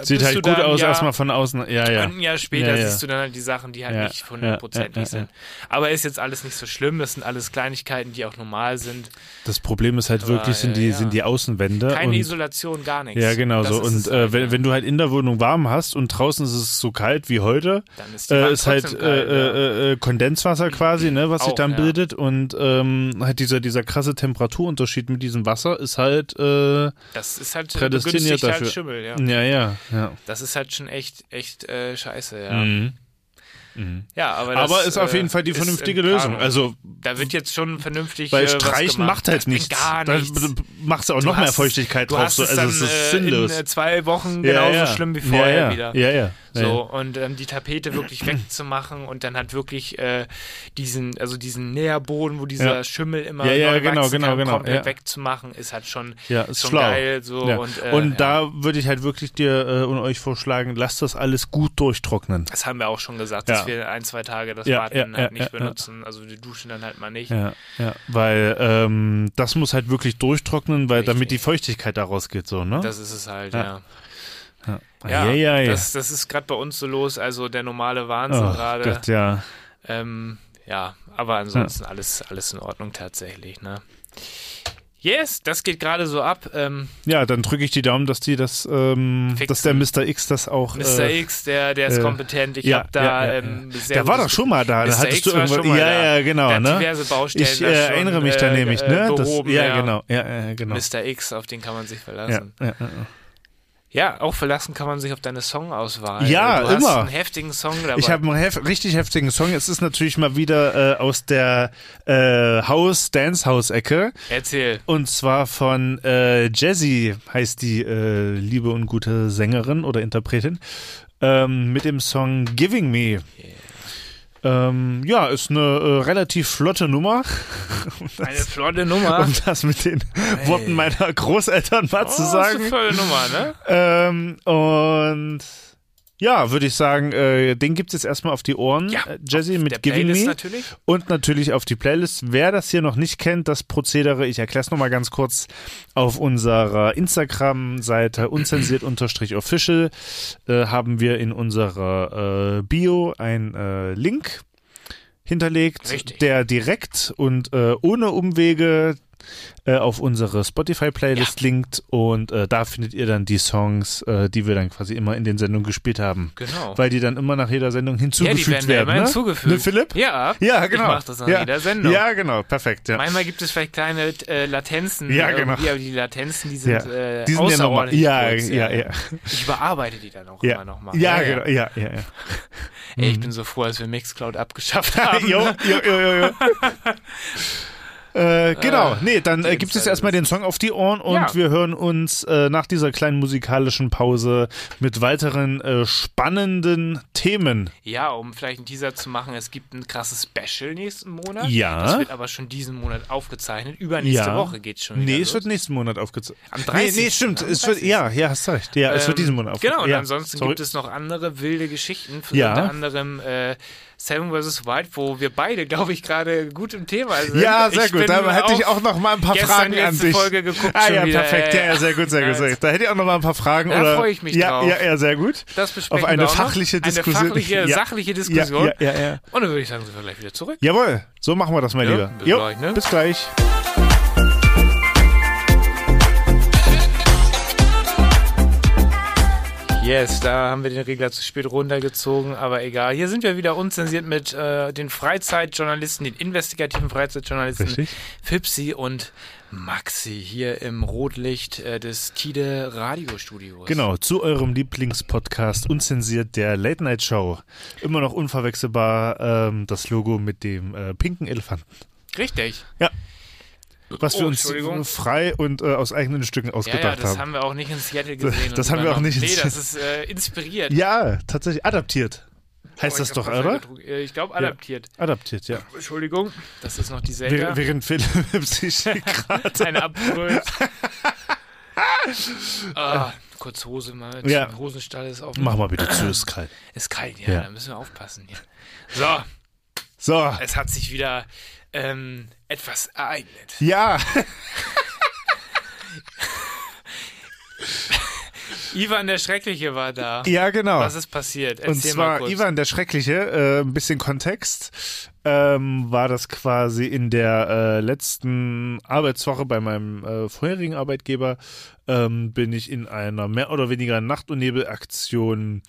Sieht halt gut dann, aus, ja, erstmal von außen. Ja, ja. Ein Jahr später Ja, ja. siehst du dann halt die Sachen, die halt Ja, nicht hundertprozentig sind. Aber ist jetzt alles nicht so schlimm. Das sind alles Kleinigkeiten, die auch normal sind. Das Problem ist halt Aber, wirklich, sind die, äh, sind die Außenwände. Keine und Isolation, gar nichts. Ja, genau so. Und äh, halt, wenn, wenn du halt in der Wohnung warm hast und draußen ist es so kalt wie heute, dann ist äh, ist halt trotzdem kalt, äh, äh, äh, Kondenswasser quasi, ne, was sich Auch, dann ja. bildet. Und ähm, halt dieser, dieser krasse Temperaturunterschied mit diesem Wasser ist halt, äh, Das ist halt prädestiniert begünstigt dafür. halt Schimmel, ja. ja, ja, ja. Das ist halt schon echt, echt äh, scheiße, ja. Mhm. Ja, aber das, Aber ist auf äh, jeden Fall die vernünftige Lösung. Also, da wird jetzt schon vernünftig weil äh, Streichen macht halt nichts. Gar Da nichts. machst du auch Du noch mehr hast- Feuchtigkeit du drauf. hast So. es Also, dann es ist äh, sinnlos. in äh, zwei Wochen Ja, genauso ja. schlimm wie Ja, vorher ja. wieder. Ja, ja. So, und ähm, die Tapete wirklich wegzumachen und dann halt wirklich äh, diesen, also diesen Nährboden, wo dieser Ja. Schimmel immer Ja, ja, neu genau, genau, kann, genau, komplett wegzumachen, ist halt schon, Ja, ist schon schlau. geil. So. Und, äh, Und da würde ich halt wirklich dir äh, und euch vorschlagen, lasst das alles gut durchtrocknen. Das haben wir auch schon gesagt, dass wir ein, zwei Tage das Ja, Bad ja, dann halt nicht benutzen. Also die duschen dann halt mal nicht. Ja, weil ähm, das muss halt wirklich durchtrocknen, weil Richtig. damit die Feuchtigkeit da rausgeht, so, ne? Das ist es halt, Ja. Ja. ja, Ja, ja, ja, ja. Das, das ist gerade bei uns so los, also der normale Wahnsinn oh, gerade. Gott, ja. Ähm, ja, aber ansonsten alles, alles in Ordnung tatsächlich, ne? Yes, das geht gerade so ab. Ähm, ja, dann drücke ich die Daumen, dass die das, ähm, dass der Mr. X das auch. Mr. äh, X, der, der ist äh, kompetent. Ich ja, habe da ja, ja, ähm, ja. sehr Der war doch schon mal da. Da Mr. hattest X du mal ja, da. ja, genau, der ne? diverse Baustellen. Ich da äh, schon, erinnere mich da äh, nämlich, äh, ne? Das, behoben, ja, genau. Ja, ja, genau. Mr. X, auf den kann man sich Ja, verlassen. ja, ja. Ja, auch verlassen kann man sich auf deine Songauswahl. Ja, du hast immer. einen heftigen Song dabei. Ich habe einen hef richtig heftigen Song. Es ist natürlich mal wieder äh, aus der äh, House Dance House Ecke Erzähl. und zwar von äh, Jazzy heißt die äh, liebe und gute Sängerin oder Interpretin ähm, mit dem Song Giving Me. Ähm, ja, ist eine äh, relativ flotte Nummer, Eine flotte Nummer. um das mit den Worten meiner Großeltern mal zu Oh, sagen. ist eine volle Nummer, ne? Ähm, und ja, würde ich sagen, äh, den gibt's jetzt erstmal auf die Ohren. Ja, äh, Der mit Giving Playlist Me. natürlich. Und natürlich auf die Playlist. Wer das hier noch nicht kennt, das Prozedere, ich erkläre es nochmal ganz kurz, auf unserer Instagram-Seite unzensiert-official äh, haben wir in unserer äh, Bio ein äh, Link hinterlegt, Richtig. der direkt und äh, ohne Umwege äh, auf unsere Spotify-Playlist linkt und äh, da findet ihr dann die Songs, äh, die wir dann quasi immer in den Sendungen gespielt haben. Genau. Weil die dann immer nach jeder Sendung ja, hinzugefügt die werden, werden. immer ne? hinzugefügt. Ne, Philipp? Ja. Ja, genau. Ich mach das nach ja. jeder Sendung. Ja, genau, perfekt. Ja. Manchmal gibt es vielleicht kleine äh, Latenzen. Ja, genau. irgendwie, aber die Latenzen, die sind, Ja. äh, Die sind ja außerordentlich Ja, ja, ja. Ich überarbeite die dann auch Ja, immer nochmal. ja, genau. Ja, ja, ja. Ey, ich bin so froh, dass wir Mixcloud abgeschafft haben. jo, jo, jo, jo. Äh, genau, nee, dann äh, gibt es erstmal den Song auf die Ohren und Ja. wir hören uns äh, nach dieser kleinen musikalischen Pause mit weiteren äh, spannenden Themen. Ja, um vielleicht einen Teaser zu machen, es gibt ein krasses Special nächsten Monat. Ja. Das wird aber schon diesen Monat aufgezeichnet. Übernächste Ja. Woche geht schon wieder Nee, los. es wird nächsten Monat aufgezeichnet. Am Nee, 30. nee, stimmt. Am Es wird, 30.. ja, ja, hast recht. Ja, es wird Ähm, diesen Monat aufgezeichnet. Genau, und ja, ansonsten sorry. gibt es noch andere wilde Geschichten, für Ja. unter anderem äh, Seven vs. White, wo wir beide, glaube ich, gerade gut im Thema sind. Ja, sehr Ich gut. Da hätte ich auch noch mal ein paar Fragen an dich. Folge geguckt ah ja, wieder, perfekt. Ja, ja, sehr gut, sehr gut, sehr gut. Da hätte ich auch noch mal ein paar Fragen. Da oder, freue ich mich ja, drauf. Ja, ja, sehr gut. Das besprechen Auf eine wir auch fachliche noch. Diskussion. Eine fachliche, sachliche Diskussion. Ja, ja, ja. Und dann würde ich sagen, sind wir gleich wieder zurück. Jawohl, so machen wir das mal Ja, lieber. bis Jo, gleich, ne? Bis gleich. Yes, da haben wir den Regler zu spät runtergezogen, aber egal. Hier sind wir wieder unzensiert mit äh, den Freizeitjournalisten, den investigativen Freizeitjournalisten Richtig. Fipsi und Maxi hier im Rotlicht äh, des Tide Radiostudios. Genau, zu eurem Lieblingspodcast Unzensiert der Late Night Show. Immer noch unverwechselbar ähm, das Logo mit dem äh, pinken Elefanten. Richtig. Was wir Oh, uns Entschuldigung. frei und äh, aus eigenen Stücken Ja, ausgedacht ja, das haben. haben wir auch nicht in Seattle gesehen. Das haben wir auch nicht in Nee, das Seattle- ist äh, inspiriert. Ja, tatsächlich adaptiert. Heißt Oh, das doch, oder? Äh, Ich glaube, adaptiert. Adaptiert, ja. Entschuldigung, das ist noch die Während, Selga. während Philipp sich gerade. Eine abbrüllt. ah, kurz Hose mal. Ja. Hosenstall ist auf. Mach mal bitte zu, ist kalt. Ist kalt, ja, Ja. da müssen wir aufpassen hier. So, So, es hat sich wieder ähm, etwas ereignet. ja. Ivan der Schreckliche war da. Ja, genau. Was ist passiert? Und Erzähl mal zwar. Ivan der Schreckliche, äh, ein bisschen Kontext, ähm, war das quasi in der äh, letzten Arbeitswoche bei meinem äh, vorherigen Arbeitgeber, ähm, bin ich in einer mehr oder weniger Nacht- und Nebelaktion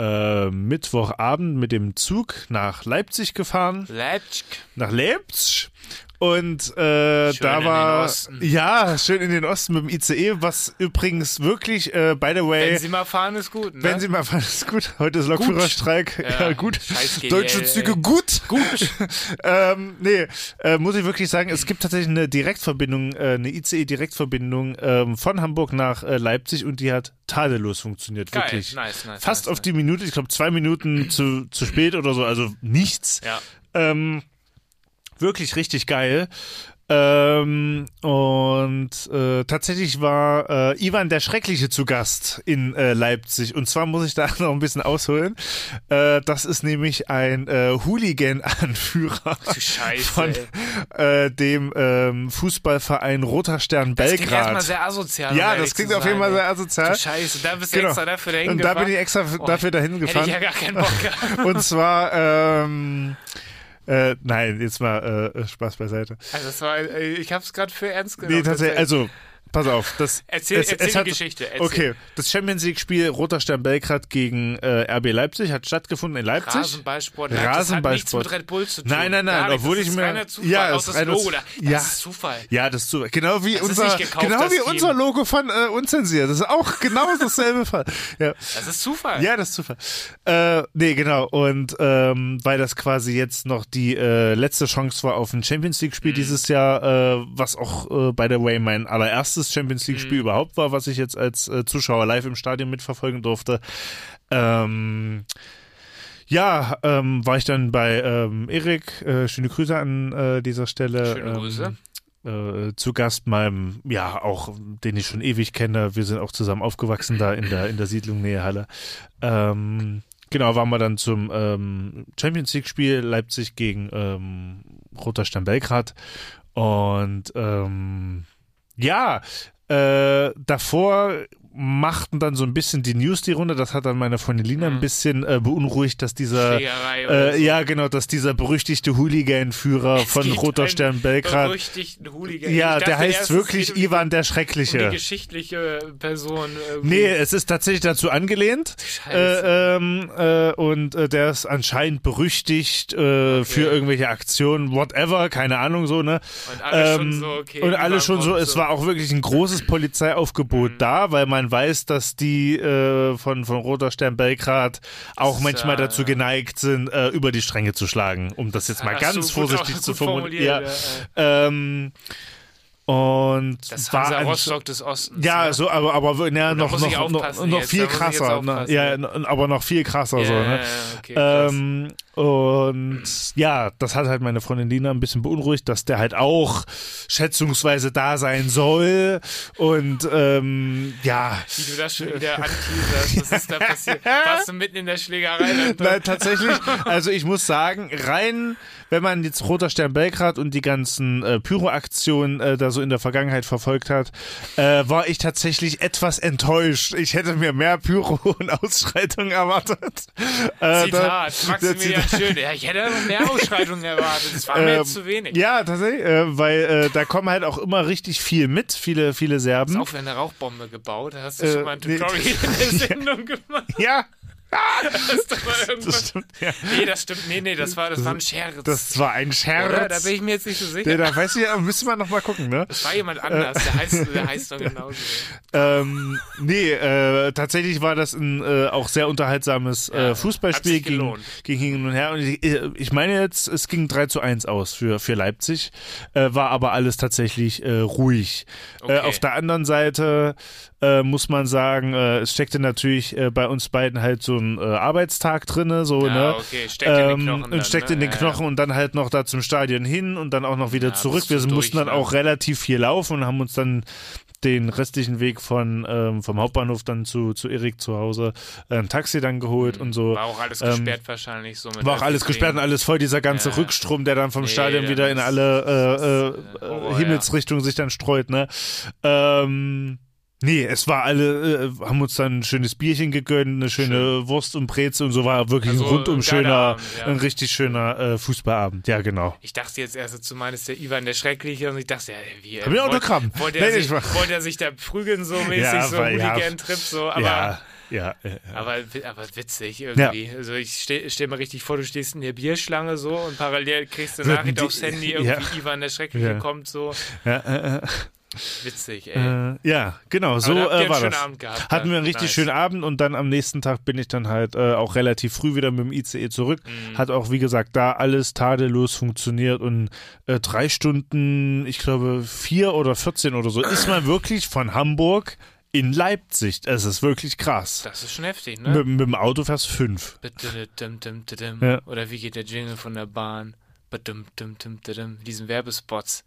äh, Mittwochabend mit dem Zug nach Leipzig gefahren, Leipzig. nach Leipzig. Und äh, da war ja schön in den Osten mit dem ICE, was übrigens wirklich, äh, by the way, Wenn Sie mal fahren, ist gut. Ne? wenn Sie mal fahren, ist gut. Heute ist Lokführerstreik. Ja, Ja, gut. Deutsche Züge gut. Gut. ähm, nee, äh, muss ich wirklich sagen, es gibt tatsächlich eine Direktverbindung, äh, eine ICE-Direktverbindung ähm, von Hamburg nach äh, Leipzig und die hat tadellos funktioniert. Geil. Wirklich. Nice, nice. Fast nice, auf die Minute, ich glaube zwei Minuten zu, zu spät oder so, also nichts. Ja. Ähm, wirklich richtig geil. Ähm, und äh, tatsächlich war äh, Ivan der Schreckliche zu Gast in äh, Leipzig. Und zwar muss ich da noch ein bisschen ausholen. Äh, das ist nämlich ein äh, Hooligan-Anführer von äh, dem ähm, Fußballverein Roter Stern Das klingt erstmal Belgrad. sehr asozial. Ja, das klingt auf jeden Fall sehr asozial. Du Scheiße, da bist du Genau. extra dafür dahin Und da bin ich extra Oh, dafür dahin Hätte gefahren. ich ja gar keinen Bock gehabt. Und zwar, ähm, äh, nein, jetzt mal äh, Spaß beiseite. Also das war, äh, ich hab's gerade für ernst genommen. Nee, tatsächlich, also, pass auf. Das, Erzähl, es, erzähl es die hat, Geschichte. Erzähl. Okay, das Champions League-Spiel Roter Stern Belgrad gegen äh, RB Leipzig hat stattgefunden in Leipzig. Rasenballsport. nein, Das hat nichts Rasenballsport. mit Red Bull zu tun. Nein, nein, nein, obwohl das ich mir- reiner Zufall. Ja, das ist reiner Logo. Das Ja. ist Zufall. Ja, das ist so. Genau wie Das unser, gekauft, genau das wie unser Logo von äh, Unzensiert. Das ist auch genau dasselbe Fall. Ja. Das ist Zufall. Ja, das ist Zufall. Äh, nee, genau. Und ähm, weil das quasi jetzt noch die äh, letzte Chance war auf ein Champions Mhm. League-Spiel dieses Jahr, äh, was auch, äh, by the way, mein allererstes Champions League-Spiel Mhm. überhaupt war, was ich jetzt als äh, Zuschauer live im Stadion mitverfolgen durfte. Ähm, ja, ähm, war ich dann bei ähm, Erik, äh, schöne Grüße an äh, dieser Stelle. Schöne Grüße. Ähm, äh, zu Gast meinem, ja, auch, den ich schon ewig kenne. Wir sind auch zusammen aufgewachsen da in der, in der Siedlung Nähe Halle. Ähm, genau, waren wir dann zum ähm, Champions League-Spiel Leipzig gegen ähm, Roter Stern Belgrad. Und ähm, ja, äh, davor machten dann so ein bisschen die News die Runde. Das hat dann meine Freundin Lina ein Mhm. bisschen äh, beunruhigt, dass dieser äh, so. ja, genau, dass dieser berüchtigte Hooligan-Führer von Roter Stern Belgrad. berüchtigten Hooligan. Ja, Ich der dachte heißt wirklich um Ivan der Um die Schreckliche. geschichtliche Person. irgendwie. Nee, es ist tatsächlich dazu angelehnt. Scheiße. Äh, ähm, äh, und äh, der ist anscheinend berüchtigt äh, für irgendwelche Aktionen, whatever, keine Ahnung so, ne? Und alle schon Ähm, so, okay. und alle schon so, es war auch wirklich ein großes Polizeiaufgebot Mhm. da, weil man weiß, dass die äh, von, von Roter Stern Belgrad auch ist, manchmal äh, dazu geneigt sind, äh, über die Stränge zu schlagen, um das jetzt mal ganz vorsichtig gut zu formulieren. Ja, ja, äh. ähm, und Das war Hansa an- Rostock des Ostens. ja, ne? so, aber, aber ja, noch, noch, noch, noch viel jetzt krasser. Ne? Ja, ja. aber noch viel krasser Ja, so, ja, ne? ja, okay. Ähm, und ja, das hat halt meine Freundin Lina ein bisschen beunruhigt, dass der halt auch schätzungsweise da sein soll. Und ähm, ja. Wie du das schon wieder anteaserst, was ist da passiert? Warst du mitten in der Schlägerei? Nein, tatsächlich, also ich muss sagen, rein, wenn man jetzt Roter Stern Belgrad und die ganzen äh, Pyro-Aktionen äh, da so in der Vergangenheit verfolgt hat, äh, war ich tatsächlich etwas enttäuscht. Ich hätte mir mehr Pyro und Ausschreitungen erwartet. Äh, Zitat, da- Maximilian schön. Ja, ich hätte mehr Ausschreitungen erwartet. Das war mir Ähm, jetzt zu wenig. Ja, tatsächlich, äh, weil äh, da kommen halt auch immer richtig viel mit, viele, viele Serben. Auch eine Rauchbombe gebaut. Da hast du Äh, schon mal ein nee. Tutorial in der Sendung gemacht. Ja, Das mal irgendwas. das stimmt. Ja. Nee, das stimmt. Nee, nee, das war, das war ein Scherz. Das war ein Scherz. Oder? Da bin ich mir jetzt nicht so sicher. Nee, da weiß ich, müsste man noch mal gucken, ne? Das war jemand anders. Der heißt, der heißt doch genauso. Ähm, nee, äh, tatsächlich war das ein äh, auch sehr unterhaltsames äh, Fußballspiel gelohnt. ging hin und her. Und ich, äh, ich meine jetzt, es ging 3 zu 1 aus für, für Leipzig, äh, war aber alles tatsächlich äh, ruhig. Okay. Äh, auf der anderen Seite äh, muss man sagen, äh, es steckte natürlich äh, bei uns beiden halt so ein äh, Arbeitstag drinne, so, Ja, ne? okay, steckt in den Knochen und dann, steckt ne? in den Ja, Knochen und dann halt noch da zum Stadion hin und dann auch noch wieder Ja, zurück. Wir mussten durch, dann ne? auch relativ viel laufen und haben uns dann den restlichen Weg von ähm, vom Hauptbahnhof dann zu, zu Erik zu Hause äh, ein Taxi dann geholt und so. Mhm. War auch alles Ähm, gesperrt wahrscheinlich. So mit War auch alles gesperrt und alles voll, dieser ganze Ja. Rückstrom, der dann vom Nee, Stadion wieder in alle äh, äh, Horror, Himmelsrichtungen sich dann streut, ne? Ähm, nee, es war alle, äh, haben uns dann ein schönes Bierchen gegönnt, eine schöne Wurst und Breze und so war wirklich Also, ein rundum ein schöner, Abend, ja. ein richtig schöner äh, Fußballabend, ja genau. Ich dachte jetzt erst, du meinst der Ivan der Schreckliche und ich dachte, ja, wie. Hab ich Autogramm? Wollte Nee, er, ich sich, wollte er sich da prügeln so mäßig, Ja, so weil- ja. Hooligan-Trip, so, aber. ja, ja, ja. Aber, aber witzig irgendwie. Also ich stell, stell mir richtig vor, du stehst in der Bierschlange so und parallel kriegst du eine Nachricht aufs Handy, ja. irgendwie Ivan der Schreckliche Ja. kommt so. ja, äh, äh. Witzig, ey. Äh, ja, genau, so habt ihr äh, einen war schönen das. Abend gehabt, Hatten wir einen richtig Nice. schönen Abend und dann am nächsten Tag bin ich dann halt äh, auch relativ früh wieder mit dem ICE zurück. Mhm. Hat auch, wie gesagt, da alles tadellos funktioniert und äh, drei Stunden, ich glaube vier oder 14 oder so, ist man wirklich von Hamburg in Leipzig. Es ist wirklich krass. Das ist schon heftig, Mit, ne? mit dem Auto fährst du fünf. Ja. Oder wie geht der Jingle von der Bahn? Diesen Werbespots.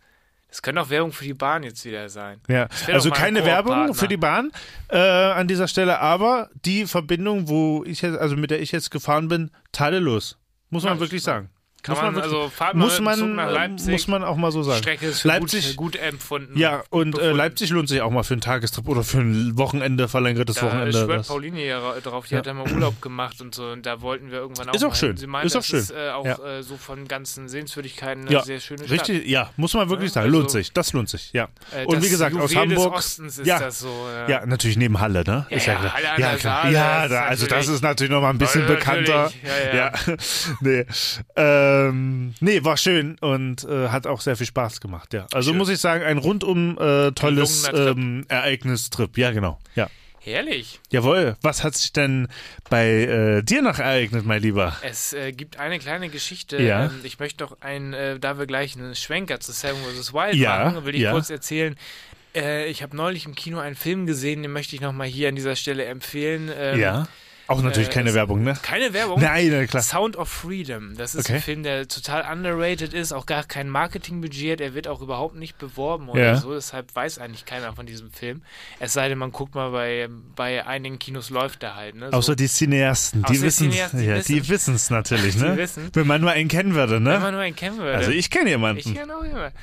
Das könnte auch Werbung für die Bahn jetzt wieder sein. Ja, also keine Werbung für die Bahn äh, an dieser Stelle, aber die Verbindung, wo ich jetzt, also mit der ich jetzt gefahren bin, tadellos. Muss man Ja, wirklich sagen. Kann muss man, wirklich, also fahrt muss man, nach äh, Leipzig. muss man auch mal so sagen. Strecke ist Leipzig, gut, gut empfunden. ja, und äh. Leipzig lohnt sich auch mal für einen Tagestrip oder für ein Wochenende, verlängertes Da Wochenende. schwört Das, Pauline ja ra- drauf, die Ja. hat ja mal Urlaub gemacht und so und da wollten wir irgendwann auch Ist auch mal schön. Sie meinte, Ist auch schön. ist äh, auch Ja. äh, so von ganzen Sehenswürdigkeiten eine ja, sehr schöne Stadt. richtig, ja, muss man wirklich Ja, sagen, lohnt also- sich, das lohnt sich, ja. Äh, und wie gesagt, aus Juwel Hamburg, des Ostens ist ja, das so. Ja, natürlich neben Halle, ne? Ja. Halle ja, klar. Ja, da, also das ist natürlich noch mal ein bisschen bekannter. Ja, ja. nee. Ähm, nee, war schön und äh, hat auch sehr viel Spaß gemacht, ja. Also Schön. muss ich sagen, ein rundum äh, tolles ähm, Ereignistrip. Ja, genau. Ja. Herrlich. Jawohl. Was hat sich denn bei äh, dir noch ereignet, mein Lieber? Es äh, gibt eine kleine Geschichte. Ja. Ähm, ich möchte noch ein, äh, da wir gleich einen Schwenker zu Seven vs. Wild Ja, machen, will ich ja. kurz erzählen. Äh, ich habe neulich im Kino einen Film gesehen, den möchte ich nochmal hier an dieser Stelle empfehlen. Ähm, ja. Auch natürlich äh, keine es- Werbung, ne? Keine Werbung. Nein, klar. Sound of Freedom. Das ist Okay. ein Film, der total underrated ist, auch gar kein Marketingbudget, er wird auch überhaupt nicht beworben oder Ja. so, deshalb weiß eigentlich keiner von diesem Film. Es sei denn, man guckt mal bei, bei einigen Kinos läuft der halt. Ne? So. Außer die Cineasten, die die wissen die ja, wissen. die wissen es natürlich, Die ne? wissen. Wenn man nur einen kennen würde, Wenn ne? man nur einen kennen würde. Also ich kenne Ich jemanden. kenne auch jemanden.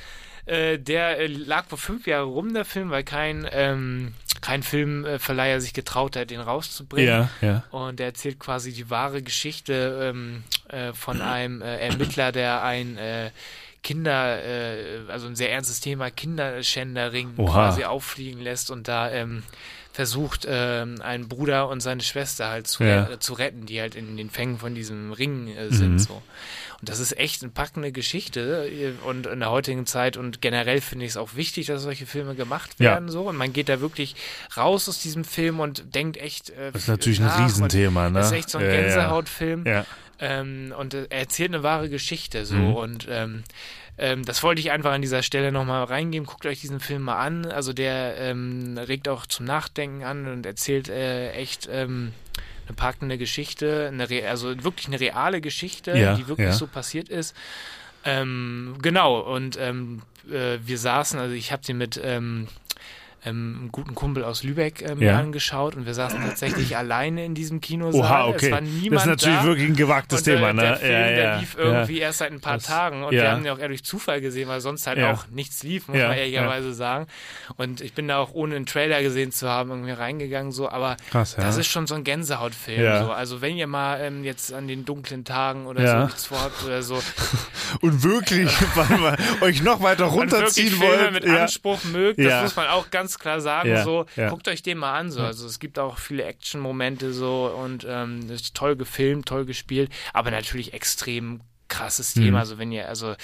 Äh, der äh, lag vor fünf Jahren rum, der Film, weil kein, ähm, kein Filmverleiher sich getraut hat, den rauszubringen. Ja, ja. Und er erzählt quasi die wahre Geschichte ähm, äh, von einem äh, Ermittler, der ein äh, Kinder, äh, also ein sehr ernstes Thema, Kinderschänderring Oha. quasi auffliegen lässt und da ähm, versucht, ähm, einen Bruder und seine Schwester halt zu, Ja. äh, zu retten, die halt in den Fängen von diesem Ring äh, sind. Mhm. So. Und das ist echt eine packende Geschichte äh, und in der heutigen Zeit und generell finde ich es auch wichtig, dass solche Filme gemacht Ja. werden. So. Und man geht da wirklich raus aus diesem Film und denkt echt. Äh, Das ist natürlich ein nach und Riesenthema, ne? Das ist echt so ein Ja, ja. Gänsehautfilm. Ja. Ähm, und äh, er erzählt eine wahre Geschichte so. Mhm. Und ähm, ähm, das wollte ich einfach an dieser Stelle nochmal reingeben. Guckt euch diesen Film mal an. Also der ähm, regt auch zum Nachdenken an und erzählt äh, echt ähm, eine packende Geschichte, eine also wirklich eine reale Geschichte, Ja, die wirklich ja. so passiert ist. Ähm, genau, und ähm, äh, wir saßen, also ich habe sie mit ähm, ähm, einen guten Kumpel aus Lübeck äh, mir Ja. angeschaut und wir saßen tatsächlich alleine in diesem Kinosaal. Oha, okay. Es war niemand das ist natürlich da. wirklich ein gewagtes Und, Thema, ne? Der Film, ja, der ja, lief irgendwie erst seit ein paar Das- Tagen und wir haben den auch eher durch Zufall gesehen, weil sonst halt auch nichts lief, muss man ehrlicherweise sagen. Und ich bin da auch ohne einen Trailer gesehen zu haben irgendwie reingegangen, so, aber Krass, das ist schon so ein Gänsehautfilm. So. Also wenn ihr mal ähm, jetzt an den dunklen Tagen oder so nichts vorhabt oder so, Und wirklich, weil man euch noch weiter runterziehen Filme wollt. mit ja. Anspruch mögt, das muss man auch ganz klar sagen. Ja, So, ja. guckt euch den mal an. So. Also es gibt auch viele Action-Momente so und ähm, ist toll gefilmt, toll gespielt, aber natürlich extrem krasses Mhm. Thema. Also wenn ihr, also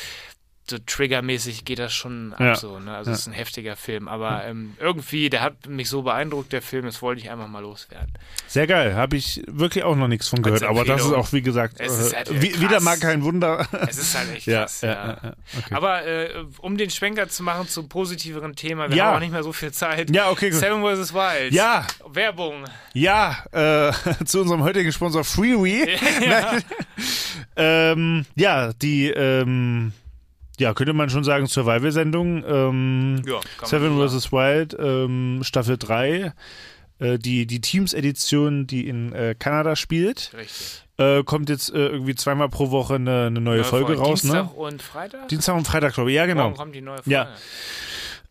so triggermäßig geht das schon ab Ja. so. Ne? Also Ja. es ist ein heftiger Film, aber ähm, irgendwie, der hat mich so beeindruckt, der Film, das wollte ich einfach mal loswerden. Sehr geil, habe ich wirklich auch noch nichts von gehört. Aber das ist auch, wie gesagt, äh, halt wie, krass. wieder mal kein Wunder. Es ist halt echt Ja, krass. ja, ja, okay. Aber äh, um den Schwenker zu machen zum positiveren Thema, wir haben auch nicht mehr so viel Zeit. Ja, okay, gut. Seven vs. Wild. Ja, Werbung. ja, äh, zu unserem heutigen Sponsor Freewee. Ja. Ähm, ja, die, ähm, ja, könnte man schon sagen, Survival-Sendung. Ähm, Ja, Seven vs. Wild, ähm, Staffel 3. Äh, die, die Teams-Edition, die in äh, Kanada spielt, Richtig. äh, kommt jetzt äh, irgendwie zweimal pro Woche eine, eine neue Folge Folge raus, Dienstag ne? und Freitag? Dienstag und Freitag, glaube ich. Ja, genau. Morgen kommt die neue Folge. Ja.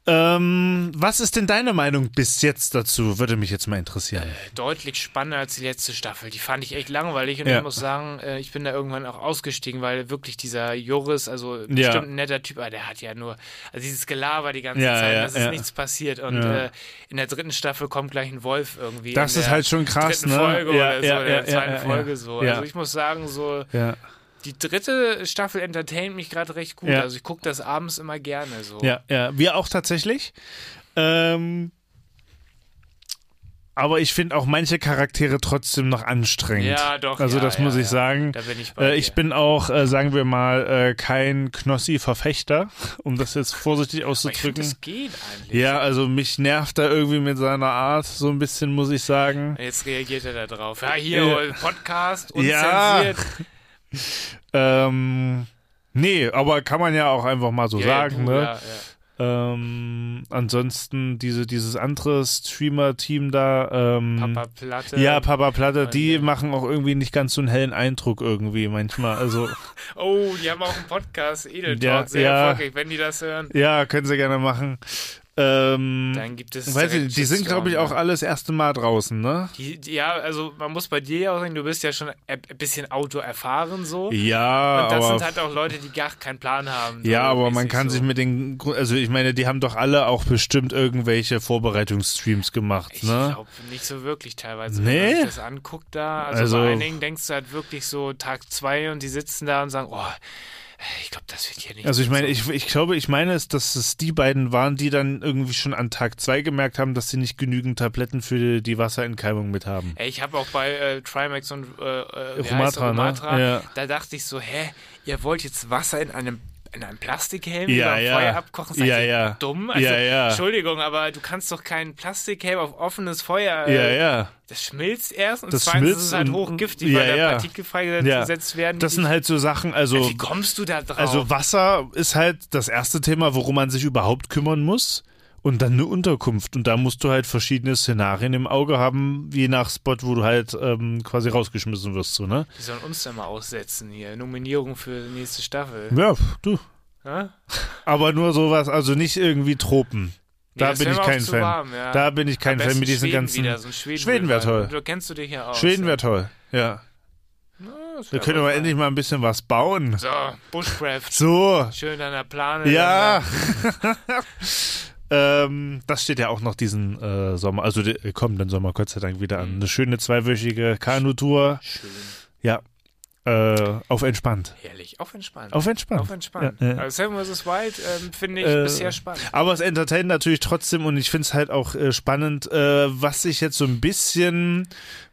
Ähm, was ist denn deine Meinung bis jetzt dazu? Würde mich jetzt mal interessieren. Deutlich spannender als die letzte Staffel. Die fand ich echt langweilig und Ja. ich muss sagen, äh, ich bin da irgendwann auch ausgestiegen, weil wirklich dieser Joris, also Ja. bestimmt ein netter Typ, aber der hat ja nur, also dieses Gelaber die ganze Ja, Zeit, ja, das ist ja. nichts passiert und Ja. äh, in der dritten Staffel kommt gleich ein Wolf irgendwie. Das ist halt schon krass, ne? Folge Ja, oder so, ja, in der ja, zweiten ja, ja. Folge so. Ja. Also ich muss sagen, so, Ja, die dritte Staffel entertaint mich gerade recht gut. Ja. Also ich gucke das abends immer gerne so. ja, ja. Wir auch tatsächlich. Ähm, aber ich finde auch manche Charaktere trotzdem noch anstrengend. Ja, doch. Also ja, das ja, muss ich sagen. Da bin ich bei Äh, ich bin auch, äh, sagen wir mal, äh, kein Knossi-Verfechter, um das jetzt vorsichtig Aber ich auszudrücken. das geht eigentlich. Ja, also mich nervt er irgendwie mit seiner Art so ein bisschen, muss ich sagen. Jetzt reagiert er da drauf. Ja, hier, Äh, Podcast, ja. Ähm, nee, aber kann man ja auch einfach mal so Ja, sagen, ne? Ja, ja. Ähm, ansonsten diese, dieses andere Streamer-Team da, ähm, Papa Platte. ja, Papa Platte, die machen auch irgendwie nicht ganz so einen hellen Eindruck irgendwie manchmal. Also, Oh, die haben auch einen Podcast, Edel Ja, sehr erfolgreich. Wenn die das hören, ja, können sie gerne machen. Ähm, dann gibt es. weiß ich, die sind, glaube ich, auch ne? alles erste Mal draußen, ne? Die, die, ja, also man muss bei dir ja auch sagen, du bist ja schon ein bisschen Auto erfahren so. Ja, Und das aber sind halt auch Leute, die gar keinen Plan haben. so Ja, aber man kann so. sich mit den, also ich meine, die haben doch alle auch bestimmt irgendwelche Vorbereitungsstreams gemacht, Ich ne? glaube nicht so wirklich teilweise, Nee? wenn man sich das anguckt da. Also, Also- bei einigen denkst du halt wirklich so Tag zwei und die sitzen da und sagen, oh, ich glaube, das wird hier nicht. Also ich meine, ich, ich glaube, ich meine es, dass es die beiden waren, die dann irgendwie schon an Tag zwei gemerkt haben, dass sie nicht genügend Tabletten für die Wasserentkeimung mit haben. Ey, ich habe auch bei äh, Trimax und äh, äh, Romatra, er? ne? Romatra, Ja. da dachte ich so, hä, ihr wollt jetzt Wasser in einem in einem Plastikhelm Ja, über ja. Feuer abkochen? Seid Ja, ihr ja. dumm? Also, Ja, ja. Entschuldigung, aber du kannst doch keinen Plastikhelm auf offenes Feuer. Ja, Äh, ja. Das schmilzt erst und Das zweitens ist es halt hochgiftig, ja, weil da ja. Partikel freigesetzt Ja. gesetzt werden. Das sind halt so Sachen, also, Wie kommst du da drauf? also Wasser ist halt das erste Thema, worum man sich überhaupt kümmern muss. Und dann eine Unterkunft. Und da musst du halt verschiedene Szenarien im Auge haben, je nach Spot, wo du halt ähm, quasi rausgeschmissen wirst, so, ne? Die sollen uns da mal aussetzen hier. Nominierung für die nächste Staffel. Ja, du. Ja? Aber nur sowas, also nicht irgendwie Tropen. Da das bin wär ich mir auch kein zu Fan. warm, ja. Da bin ich kein Fan mit diesen Schweden ganzen. Wieder, so Schweden, Schweden wär toll. Du kennst du dich ja aus. Schweden ja. wäre toll, ja. Ja, das Da können wir endlich mal ein bisschen was bauen. So, Bushcraft. So, Schön an der Plane. ja. ähm, das steht ja auch noch diesen äh, Sommer, also der kommenden Sommer, Gott sei Dank wieder an. Eine schöne zweiwöchige Kanutour. Schön. Ja. Äh, auf entspannt. Herrlich. Auf entspannt. Auf entspannt. Auf entspannt. Ja, ja. Also Seven vs. Wild ähm, finde ich Äh, bisher spannend. Aber es entertaint natürlich trotzdem und ich finde es halt auch äh, spannend, äh, was sich jetzt so ein bisschen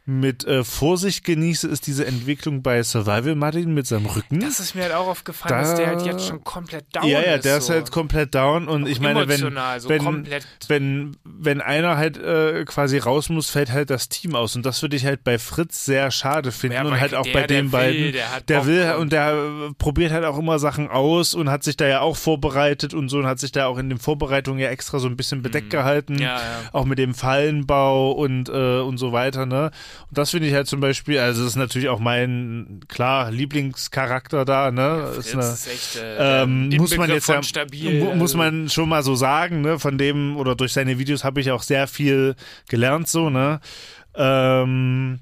mit äh, Vorsicht genieße, ist diese Entwicklung bei Survival Martin mit seinem Rücken. Das ist mir halt auch aufgefallen, dass der halt jetzt schon komplett down ja, ja, ist. der ist so. halt komplett down und ich meine, wenn, so wenn, wenn, wenn einer halt äh, quasi raus muss, fällt halt das Team aus und das würde ich halt bei Fritz sehr schade finden Ja, und halt auch der- bei der den will, beiden. der hat der Bock will und- der äh, probiert halt auch immer Sachen aus und hat sich da ja auch vorbereitet und so und hat sich da auch in den Vorbereitungen ja extra so ein bisschen bedeckt gehalten, Mhm. Ja, ja. auch mit dem Fallenbau und äh, und so weiter, ne? Und das finde ich halt zum Beispiel, also das ist natürlich auch mein klar Lieblingscharakter da, ne? Fritz ist eine, ist echt, äh, ähm, muss man jetzt ja, stabil, mu- muss also- man schon mal so sagen, ne, von dem oder durch seine Videos habe ich auch sehr viel gelernt, so, ne. Ähm,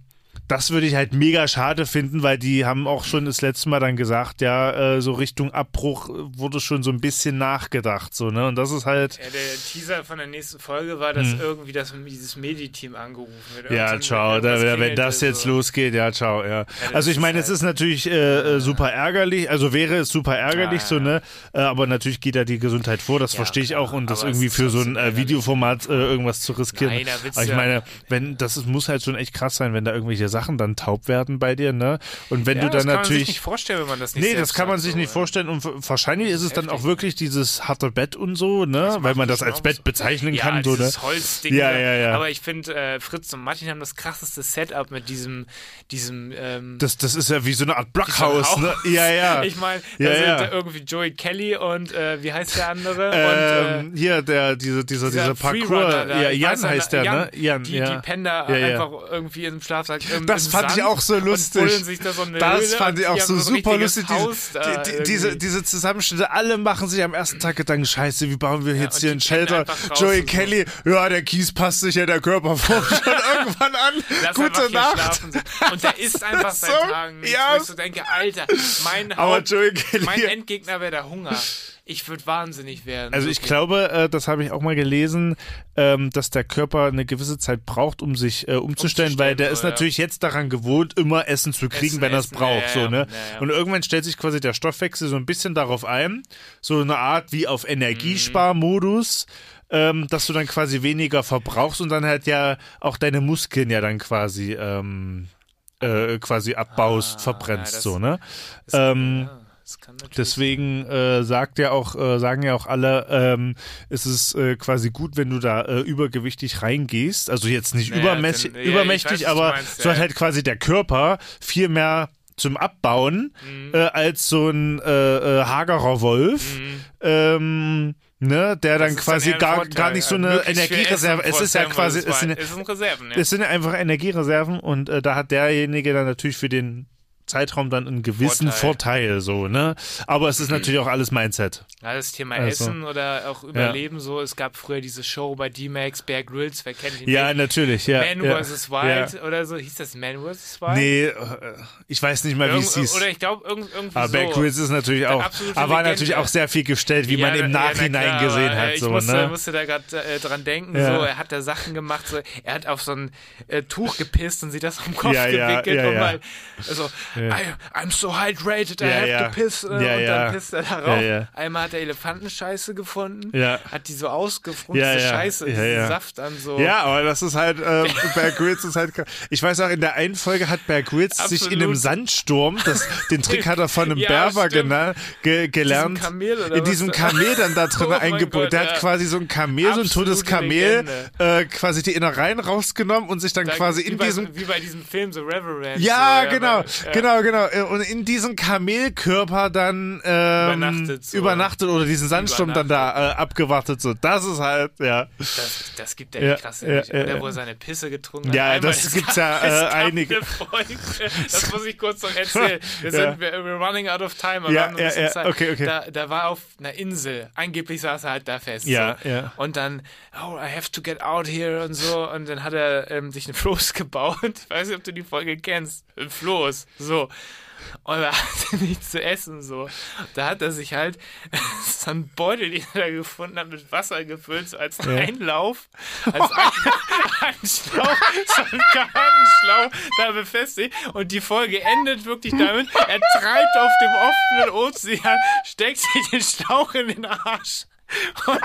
das würde ich halt mega schade finden, weil die haben auch schon das letzte Mal dann gesagt, ja, äh, so Richtung Abbruch wurde schon so ein bisschen nachgedacht, so, ne. Und das ist halt, Ja, der Teaser von der nächsten Folge war, dass irgendwie das, dieses Medi-Team angerufen wird. Hm. Ja, ciao. Da, irgendwas wenn das jetzt so. losgeht, ja, ciao, ja. das Also ich meine, halt- es ist natürlich äh, äh, super ärgerlich, also wäre es super ärgerlich Ja, so, ja. ne? Äh, aber natürlich geht da die Gesundheit vor, das Ja, verstehe ich auch und das irgendwie für so ein äh. Videoformat äh, irgendwas zu riskieren. Nein, da aber ich ja- meine, wenn das ist, muss halt schon echt krass sein, wenn da irgendwelche Sachen dann taub werden bei dir, ne? Und wenn Ja, du das dann kann man sich natürlich nicht vorstellen, wenn man das nicht Nee, das kann man sich nicht vorstellen und wahrscheinlich ist es dann auch heftig. wirklich dieses harte Bett und so, ne? Weil man das als Bett bezeichnen Ja, kann, so, ne? Holzding. Ja, da. ja, ja. Aber ich finde, äh, Fritz und Martin haben das krasseste Setup mit diesem, diesem, ähm, Das, das ist ja wie so eine Art Blockhaus, ne? Ja, ja. Ich meine, da Ja, sind ja. da irgendwie Joey Kelly und äh, wie heißt der andere? und, äh, Ähm, hier, der, diese, dieser, dieser Parkour, ja, Jan heißt der, Jan, ne? Jan, die, ja. die pennen da Ja, ja. einfach irgendwie im Schlafsack im, Das im fand ich Sand auch so lustig. da so Das Höhle fand ich auch so super lustig. Diese, die, die, diese, diese Zusammenschnitte, alle machen sich am ersten Tag Gedanken, scheiße, wie bauen wir jetzt und hier einen Shelter? Joey so. Kelly, ja, der Kies passt sich ja der Körperform schon irgendwann an. Lass Gute Nacht. Und der isst einfach ist seit so- Tagen ja. wo ich so denke, Alter, mein, Aber Haupt, Joey Kelly. mein Endgegner wäre der Hunger. Ich würde wahnsinnig werden. Also ich wirklich. glaube, äh, das habe ich auch mal gelesen, ähm, dass der Körper eine gewisse Zeit braucht, um sich äh, umzustellen, weil der so, ist ja. natürlich jetzt daran gewohnt, immer Essen zu kriegen, Essen, wenn er es braucht. ja, so, ja, ne? ja, ja. Und irgendwann stellt sich quasi der Stoffwechsel so ein bisschen darauf ein, so eine Art wie auf Energiesparmodus. Ähm, dass du dann quasi weniger verbrauchst und dann halt ja auch deine Muskeln ja dann quasi ähm, äh, quasi abbaust, verbrennst Ah, das- so, ne? Das, ähm, ja, Deswegen äh, sagt ja auch, äh, sagen ja auch alle, ähm, es ist äh, quasi gut, wenn du da äh, übergewichtig reingehst. Also jetzt nicht Naja, übermäßig, dann- ja, ich übermächtig, weiß, aber meinst, so hat ja. halt quasi der Körper viel mehr zum Abbauen Mhm. äh, als so ein äh, äh, hagerer Wolf. Ähm, Ne, der dann Mhm. Das quasi ein gar, Vorteil. gar nicht so eine viel Energiereserve. Es ist ja quasi, es sind, es sind Reserven, ja. es sind ja einfach Energiereserven und äh, da hat derjenige dann natürlich für den Zeitraum dann einen gewissen Vorteil, Vorteil. so, ne? Aber es ist natürlich auch alles Mindset. Ja, das Thema Also, Essen oder auch Überleben so. Es gab früher diese Show bei D-Max, Bear Grylls, wer kennt ihn Ja, nicht? natürlich, ja. Man ja, vs. Wild Ja. oder so. Hieß das Man vs. Wild? Nee, äh, ich weiß nicht mal, wie es hieß. oder ich glaube irgend, irgendwie Aber so. Bear Grylls ist natürlich auch, aber war natürlich auch sehr viel gestellt, wie man Ja, im ja, na Nachhinein klar, gesehen hat, Ich so, musste, ne? musste da gerade äh, dran denken, Ja. so, er hat da Sachen gemacht, so, er hat auf so ein äh, Tuch gepisst und sich das am Kopf Ja, ja, gewickelt ja, und ja. mal so, I, I'm so hydrated, I have to piss äh, und dann pisst er darauf. Einmal hat er Elefantenscheiße gefunden, hat die so ausgefrunzte. Scheiße, Ja, diesen. Saft an so. Ja, aber das ist halt, äh, Bear Grylls ist halt, ich weiß auch, in der einen Folge hat Bear Grylls sich in einem. Sandsturm, das, den Trick hat er von einem Berber stimmt. gena- ge gelernt, Kamel oder in diesem Kamel dann da drin Oh eingebaut. Gott, Der hat quasi so ein Kamel, so ein Absolute totes Kamel, äh, quasi die Innereien rausgenommen und sich dann Da- quasi in bei, diesem Wie bei diesem Film, so Reverend. Ja, so, genau, ja. genau, genau. Äh, Und in diesem Kamelkörper dann ähm, Übernachtet so. übernachtet oder diesen Sandsturm dann da äh, abgewartet. So, das ist halt, ja. Das, das gibt Ja, ja, krass. ja, Ja, oder wo er seine Pisse getrunken hat. Ja, Einmal, das es gibt's gab- ja, äh, einige. das muss ich kurz noch erzählen. Wir sind, wir, we're running out of time. aber Ja, ja, ja, Zeit. okay, okay. Da, da war auf einer Insel. Angeblich saß er halt da fest. Ja, so. ja. Und dann, oh, I have to get out here und so. Und dann hat er ähm, sich einen Floß gebaut. Ich weiß nicht, ob du die Folge kennst. Ein Floß. So. Und er hatte nichts zu essen, so. Da hat er sich halt so einen Beutel, den er da gefunden hat, mit Wasser gefüllt, so als Einlauf, als ein, ein Schlauch, so einen Gartenschlauch da befestigt. Und die Folge endet wirklich damit, er treibt auf dem offenen Ozean, steckt sich den Schlauch in den Arsch und,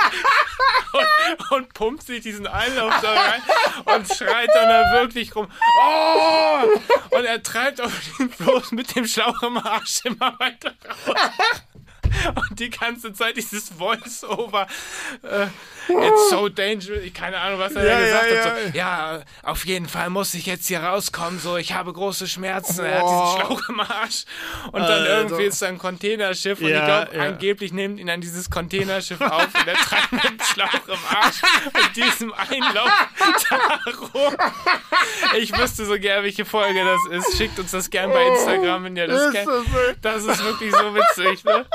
und, und pumpt sich diesen Einlauf da rein und schreit dann da wirklich rum. Oh! Und er treibt auf den Floß mit dem Schlauch im Arsch immer weiter raus. Und die ganze Zeit dieses Voice-Over. Äh, it's so dangerous. Ich keine Ahnung, was er Ja, da gesagt ja, hat. So, ja, auf jeden Fall muss ich jetzt hier rauskommen. So, ich habe große Schmerzen. Er hat Oh. diesen Schlauch im Arsch. Und dann Alter. irgendwie ist da ein Containerschiff. Und ich glaube, angeblich nimmt ihn dann dieses Containerschiff auf. Und er treibt mit dem Schlauch im Arsch und diesem Einlauf da rum. Ich wüsste so gern, welche Folge das ist. Schickt uns das gern bei Instagram, wenn ihr das kennt. Das ist wirklich so witzig, ne?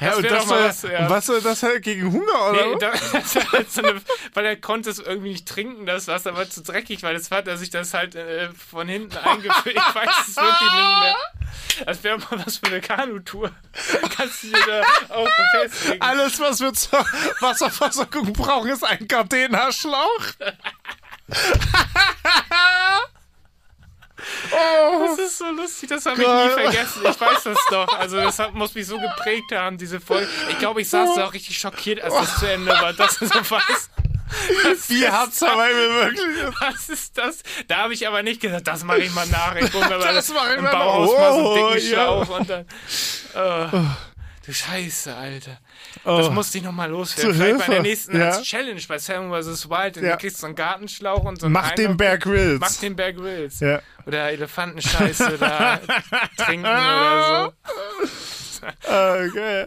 Das und das soll, was, ja. was soll das halt gegen Hunger, oder? Nee, das war halt so eine, weil er konnte es irgendwie nicht trinken, das Wasser war zu dreckig, weil das hat er sich das halt äh, von hinten eingefüllt. Ich weiß es wirklich nicht mehr. Das wäre mal was für eine Kanutour. Kannst du dir da auch befestigen. Alles, was wir zur Wasserversorgung brauchen, ist ein Gardena-Schlauch. Das ist so lustig, das habe ich nie vergessen. Ich weiß das doch. Also das hat, muss mich so geprägt haben, diese Folge. Ich glaube, ich saß da auch richtig schockiert, als das zu Ende war. Das ist so was. Was Wie hat's dabei mir wirklich? Was ist das? Da habe ich aber nicht gesagt, das mache ich mal nach. Ich hole mir mal Das ich im. Bauhaus mal so einen Oh, dicken ja. Schlauch und dann. Oh, du Scheiße, Alter. Das Oh. musste ich nochmal loswerden. Zu Vielleicht bei der Hilfe. nächsten Ja. als Challenge bei Seven vs. Wild. Ja. kriegst du so einen Gartenschlauch und so einen Mach den Bear Grylls. Mach den Bear Grylls. Ja. Oder Elefantenscheiße da trinken oder Okay.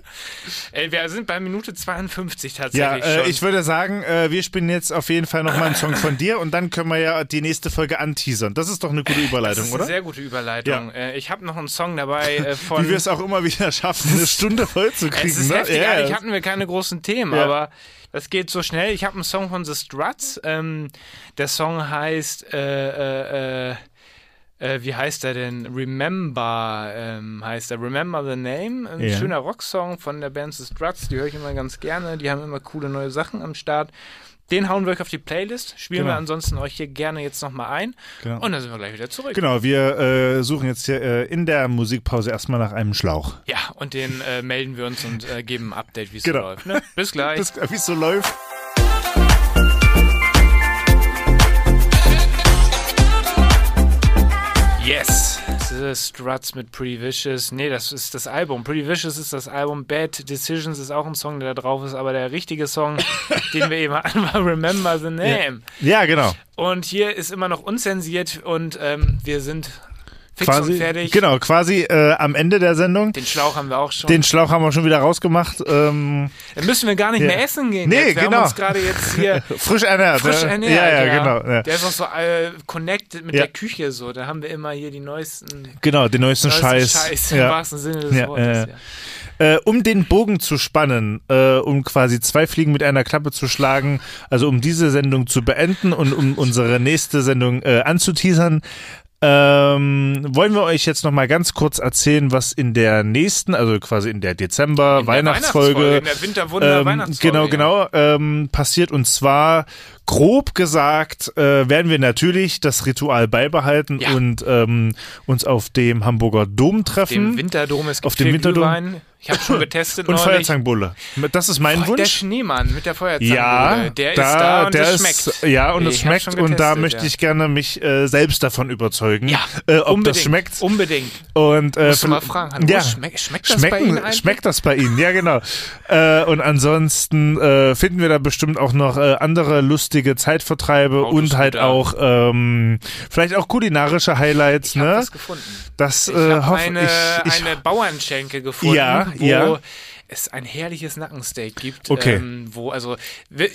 Ey, wir sind bei Minute 52 Ja, tatsächlich äh, schon. ich würde sagen, äh, wir spielen jetzt auf jeden Fall nochmal einen Song von dir und dann können wir ja die nächste Folge anteasern. Das ist doch eine gute das Überleitung, ist eine oder? sehr gute Überleitung. Äh, ich habe noch einen Song dabei äh, von... Wie wir es auch immer wieder schaffen, eine Stunde voll zu kriegen. Es ist ne? heftig, Ja, eigentlich ja. hatten wir keine großen Themen, Ja. aber das geht so schnell. Ich habe einen Song von The Struts. Ähm, der Song heißt, äh, äh, äh, äh, wie heißt er denn? Remember ähm, heißt er. Remember the Name. Ein Ja. schöner Rocksong von der Band The Struts. Die höre ich immer ganz gerne. Die haben immer coole neue Sachen am Start. Den hauen wir euch auf die Playlist. Spielen Genau. wir ansonsten euch hier gerne jetzt nochmal ein. Genau. Und dann sind wir gleich wieder zurück. Genau, wir äh, suchen jetzt hier äh, in der Musikpause erstmal nach einem Schlauch. Ja, und den äh, melden wir uns und äh, geben ein Update, wie es Genau. so läuft. Ne? Bis gleich. Das, wie es so läuft. Yes! The Struts mit Pretty Vicious. Nee, das ist das Album. Pretty Vicious ist das Album. Bad Decisions ist auch ein Song, der da drauf ist, aber der richtige Song, den wir eben hatten, war Remember the Name. Ja, genau. Und hier ist immer noch unzensiert und ähm, wir sind fix quasi, und fertig. Genau, quasi äh, am Ende der Sendung. Den Schlauch haben wir auch schon. Den Schlauch haben wir schon wieder rausgemacht. Ähm, Dann müssen wir gar nicht Ja. mehr essen gehen. Nee, jetzt. Wir genau. haben uns gerade jetzt hier frisch ernährt. frisch ernährt. Ja, ja, genau. Ja. Der ist auch so äh, connected mit der Küche so. Da haben wir immer hier die neuesten, Genau, den neuesten neuesten Scheiß. Scheiß im wahrsten Sinne des Wortes. ja. Äh, um den Bogen zu spannen, äh, um quasi zwei Fliegen mit einer Klappe zu schlagen, also um diese Sendung zu beenden und um unsere nächste Sendung äh, anzuteasern, ähm, wollen wir euch jetzt nochmal ganz kurz erzählen, was in der nächsten, also quasi in der Dezember In der Weihnachtsfolge, in der Winterwunder ähm, Weihnachtsfolge. genau, ja. genau, ähm, passiert und zwar grob gesagt äh, werden wir natürlich das Ritual beibehalten Ja. und ähm, uns auf dem Hamburger Dom treffen Dem Winterdom, es gibt Auf dem Winterdom. Glühwein. Ich habe schon getestet und neulich. Feuerzangenbulle. Das ist mein Der Wunsch. Schneemann mit der Feuerzangenbowle. Ja, der da, ist da und der es ist, schmeckt. Ja, und es schmeckt schon und da getestet, möchte ja. ich gerne mich äh, selbst davon überzeugen, Ja, äh, ob unbedingt, das schmeckt. Unbedingt. Und äh, Musst du mal fragen, hallo, ja, schmeck- schmeckt das bei Ihnen eigentlich? Schmeckt das bei Ihnen? Ja, genau. äh, und ansonsten äh, finden wir da bestimmt auch noch äh, andere lustige Zeitvertreibe und halt auch ähm, vielleicht auch kulinarische Highlights. Ich habe ne? was gefunden. Das Ich äh, habe hoffe eine, ich. ich eine Bauernschenke gefunden, Ja, wo ja. Es ein herrliches Nackensteak gibt. Okay. Ähm, wo, also,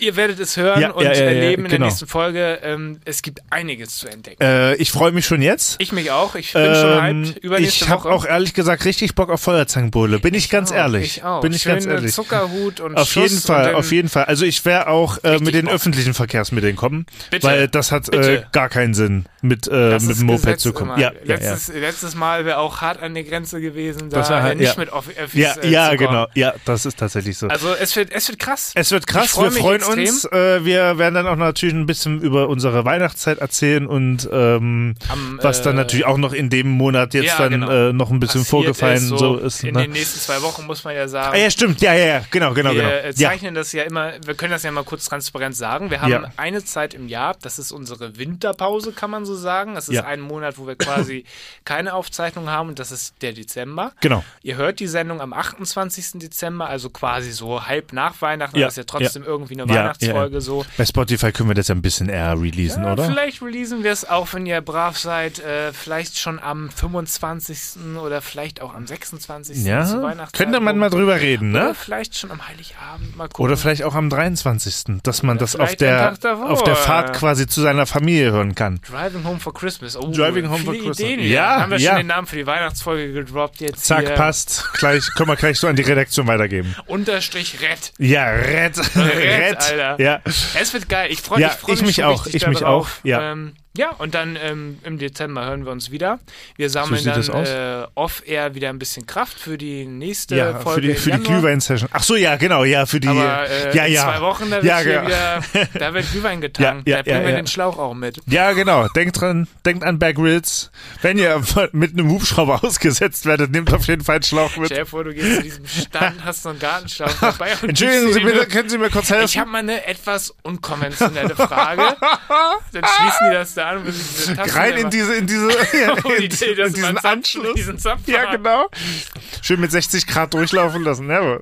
ihr werdet es hören Ja, und ja, ja, erleben in genau. der nächsten Folge. Ähm, es gibt einiges zu entdecken. äh, ich freue mich schon jetzt. ich mich auch. Ich bin schon Ähm, hyped. Übernächste ich habe auch ehrlich gesagt richtig Bock auf Feuerzangenbowle. Bin ich, ganz auch, ehrlich. Ich auch. Bin ich Schöne ganz ehrlich. Zuckerhut und Auf Schuss jeden Fall, auf jeden Fall. Also ich wäre auch äh, mit den Bock. öffentlichen Verkehrsmitteln kommen, Bitte. weil das hat äh, gar keinen Sinn, mit, äh, mit dem Moped Gesetz zu kommen. letztes, letztes Mal wäre auch hart an der Grenze gewesen, da Das war halt- nicht mit Öffis Ja, äh, ja, genau. Ja, Ja, das ist tatsächlich so. Also es wird, es wird krass. Es wird krass, freu wir freuen extrem. uns. Äh, wir werden dann auch natürlich ein bisschen über unsere Weihnachtszeit erzählen und ähm, Am, was dann äh, natürlich auch noch in dem Monat jetzt ja, dann genau. äh, noch ein bisschen passiert vorgefallen ist, so, ist. In ne? den nächsten zwei Wochen muss man ja sagen. Ah, ja, stimmt, ja, ja, ja, genau, genau, wir genau. äh, Ja, zeichnen das ja immer, wir können das ja mal kurz transparent sagen. Wir haben Ja. eine Zeit im Jahr, das ist unsere Winterpause, kann man so sagen. Das ist Ja. ein Monat, wo wir quasi keine Aufzeichnung haben und das ist der Dezember. genau. Ihr hört die Sendung am 28. Dezember, also quasi so halb nach Weihnachten. Ja, Das ist ja trotzdem irgendwie eine Ja, Weihnachtsfolge ja. so. Bei Spotify können wir das ja ein bisschen eher releasen, Ja, oder? Vielleicht releasen wir es auch, wenn ihr brav seid, äh, vielleicht schon am 25. oder vielleicht auch am 26. zur Ja, Weihnachtszeit könnte man mal drüber reden, Oder ne? vielleicht schon am Heiligabend mal gucken. Oder vielleicht auch am 23., dass man Oder das auf der, auf der Fahrt quasi zu seiner Familie hören kann. Driving Home for Christmas. Oh, Driving Home for Christmas. Ideen. Ja, Haben wir ja. schon den Namen für die Weihnachtsfolge gedroppt jetzt Zack, hier. passt. Gleich, können wir gleich so an die Redaktion weitergeben. Unterstrich Red. Ja, Red, Red. Alter. Ja. Es wird geil. Ich freue Ja, mich, freu ich mich, mich schon auch. Ich mich auch, ja. Ähm, ja, und dann ähm, im Dezember hören wir uns wieder. Wir sammeln sieht dann äh, off-air wieder ein bisschen Kraft für die nächste Ja, Folge. für die, für die. Glühwein-Session. Ach so, ja, genau, ja, für die. Aber äh, ja, ja. zwei Wochen, da wird, Ja, genau. wieder, da wird Glühwein getankt. Ja, da bringen wir den Schlauch auch mit. Ja, genau. Denkt dran, denkt an Bear Grylls. Wenn ihr mit einem Hubschrauber ausgesetzt werdet, nehmt auf jeden Fall einen Schlauch mit. Stell dir vor, du gehst zu diesem Stand, hast so einen Gartenschlauch dabei und Entschuldigen Sie bitte, können Sie mir kurz helfen? Ich habe mal eine etwas unkonventionelle Frage. Dann schließen die das da und müssen diese Tasten Rein in diese, in diese, Oh, in, die Idee, dass in diesen Anschluss. diesen Ja, genau. Schön mit 60 Grad durchlaufen lassen. Ja,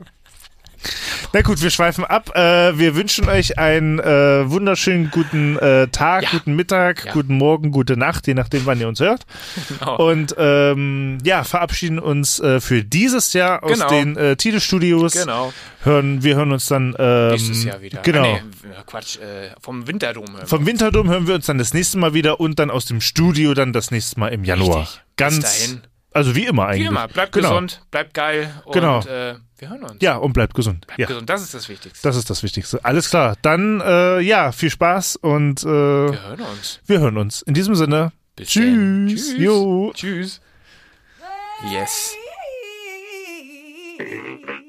na gut, wir schweifen ab. Äh, wir wünschen euch einen äh, wunderschönen guten äh, Tag, Ja. guten Mittag, Ja. guten Morgen, gute Nacht, je nachdem, wann ihr uns hört. Genau. Und ähm, ja, verabschieden uns äh, für dieses Jahr aus Genau. den äh, Tide-Studios. Genau. Hören, wir hören uns dann ähm, Nächstes Jahr wieder. Genau. Ah, nee, Quatsch, äh, vom Winterdom hören wir. Vom Winterdom hören wir uns dann das nächste Mal wieder und dann aus dem Studio dann das nächste Mal im Januar. Richtig. Bis Ganz, dahin. Also wie immer eigentlich. Wie immer, bleibt genau. gesund, bleibt geil und Genau. äh, wir hören uns. Ja, und bleibt gesund. Bleibt ja. gesund, das ist das Wichtigste. Das ist das Wichtigste. Alles klar. Dann, äh, ja, viel Spaß und äh, wir hören uns. wir hören uns. In diesem Sinne, Bis tschüss. Tschüss. Jo. Tschüss. Yes.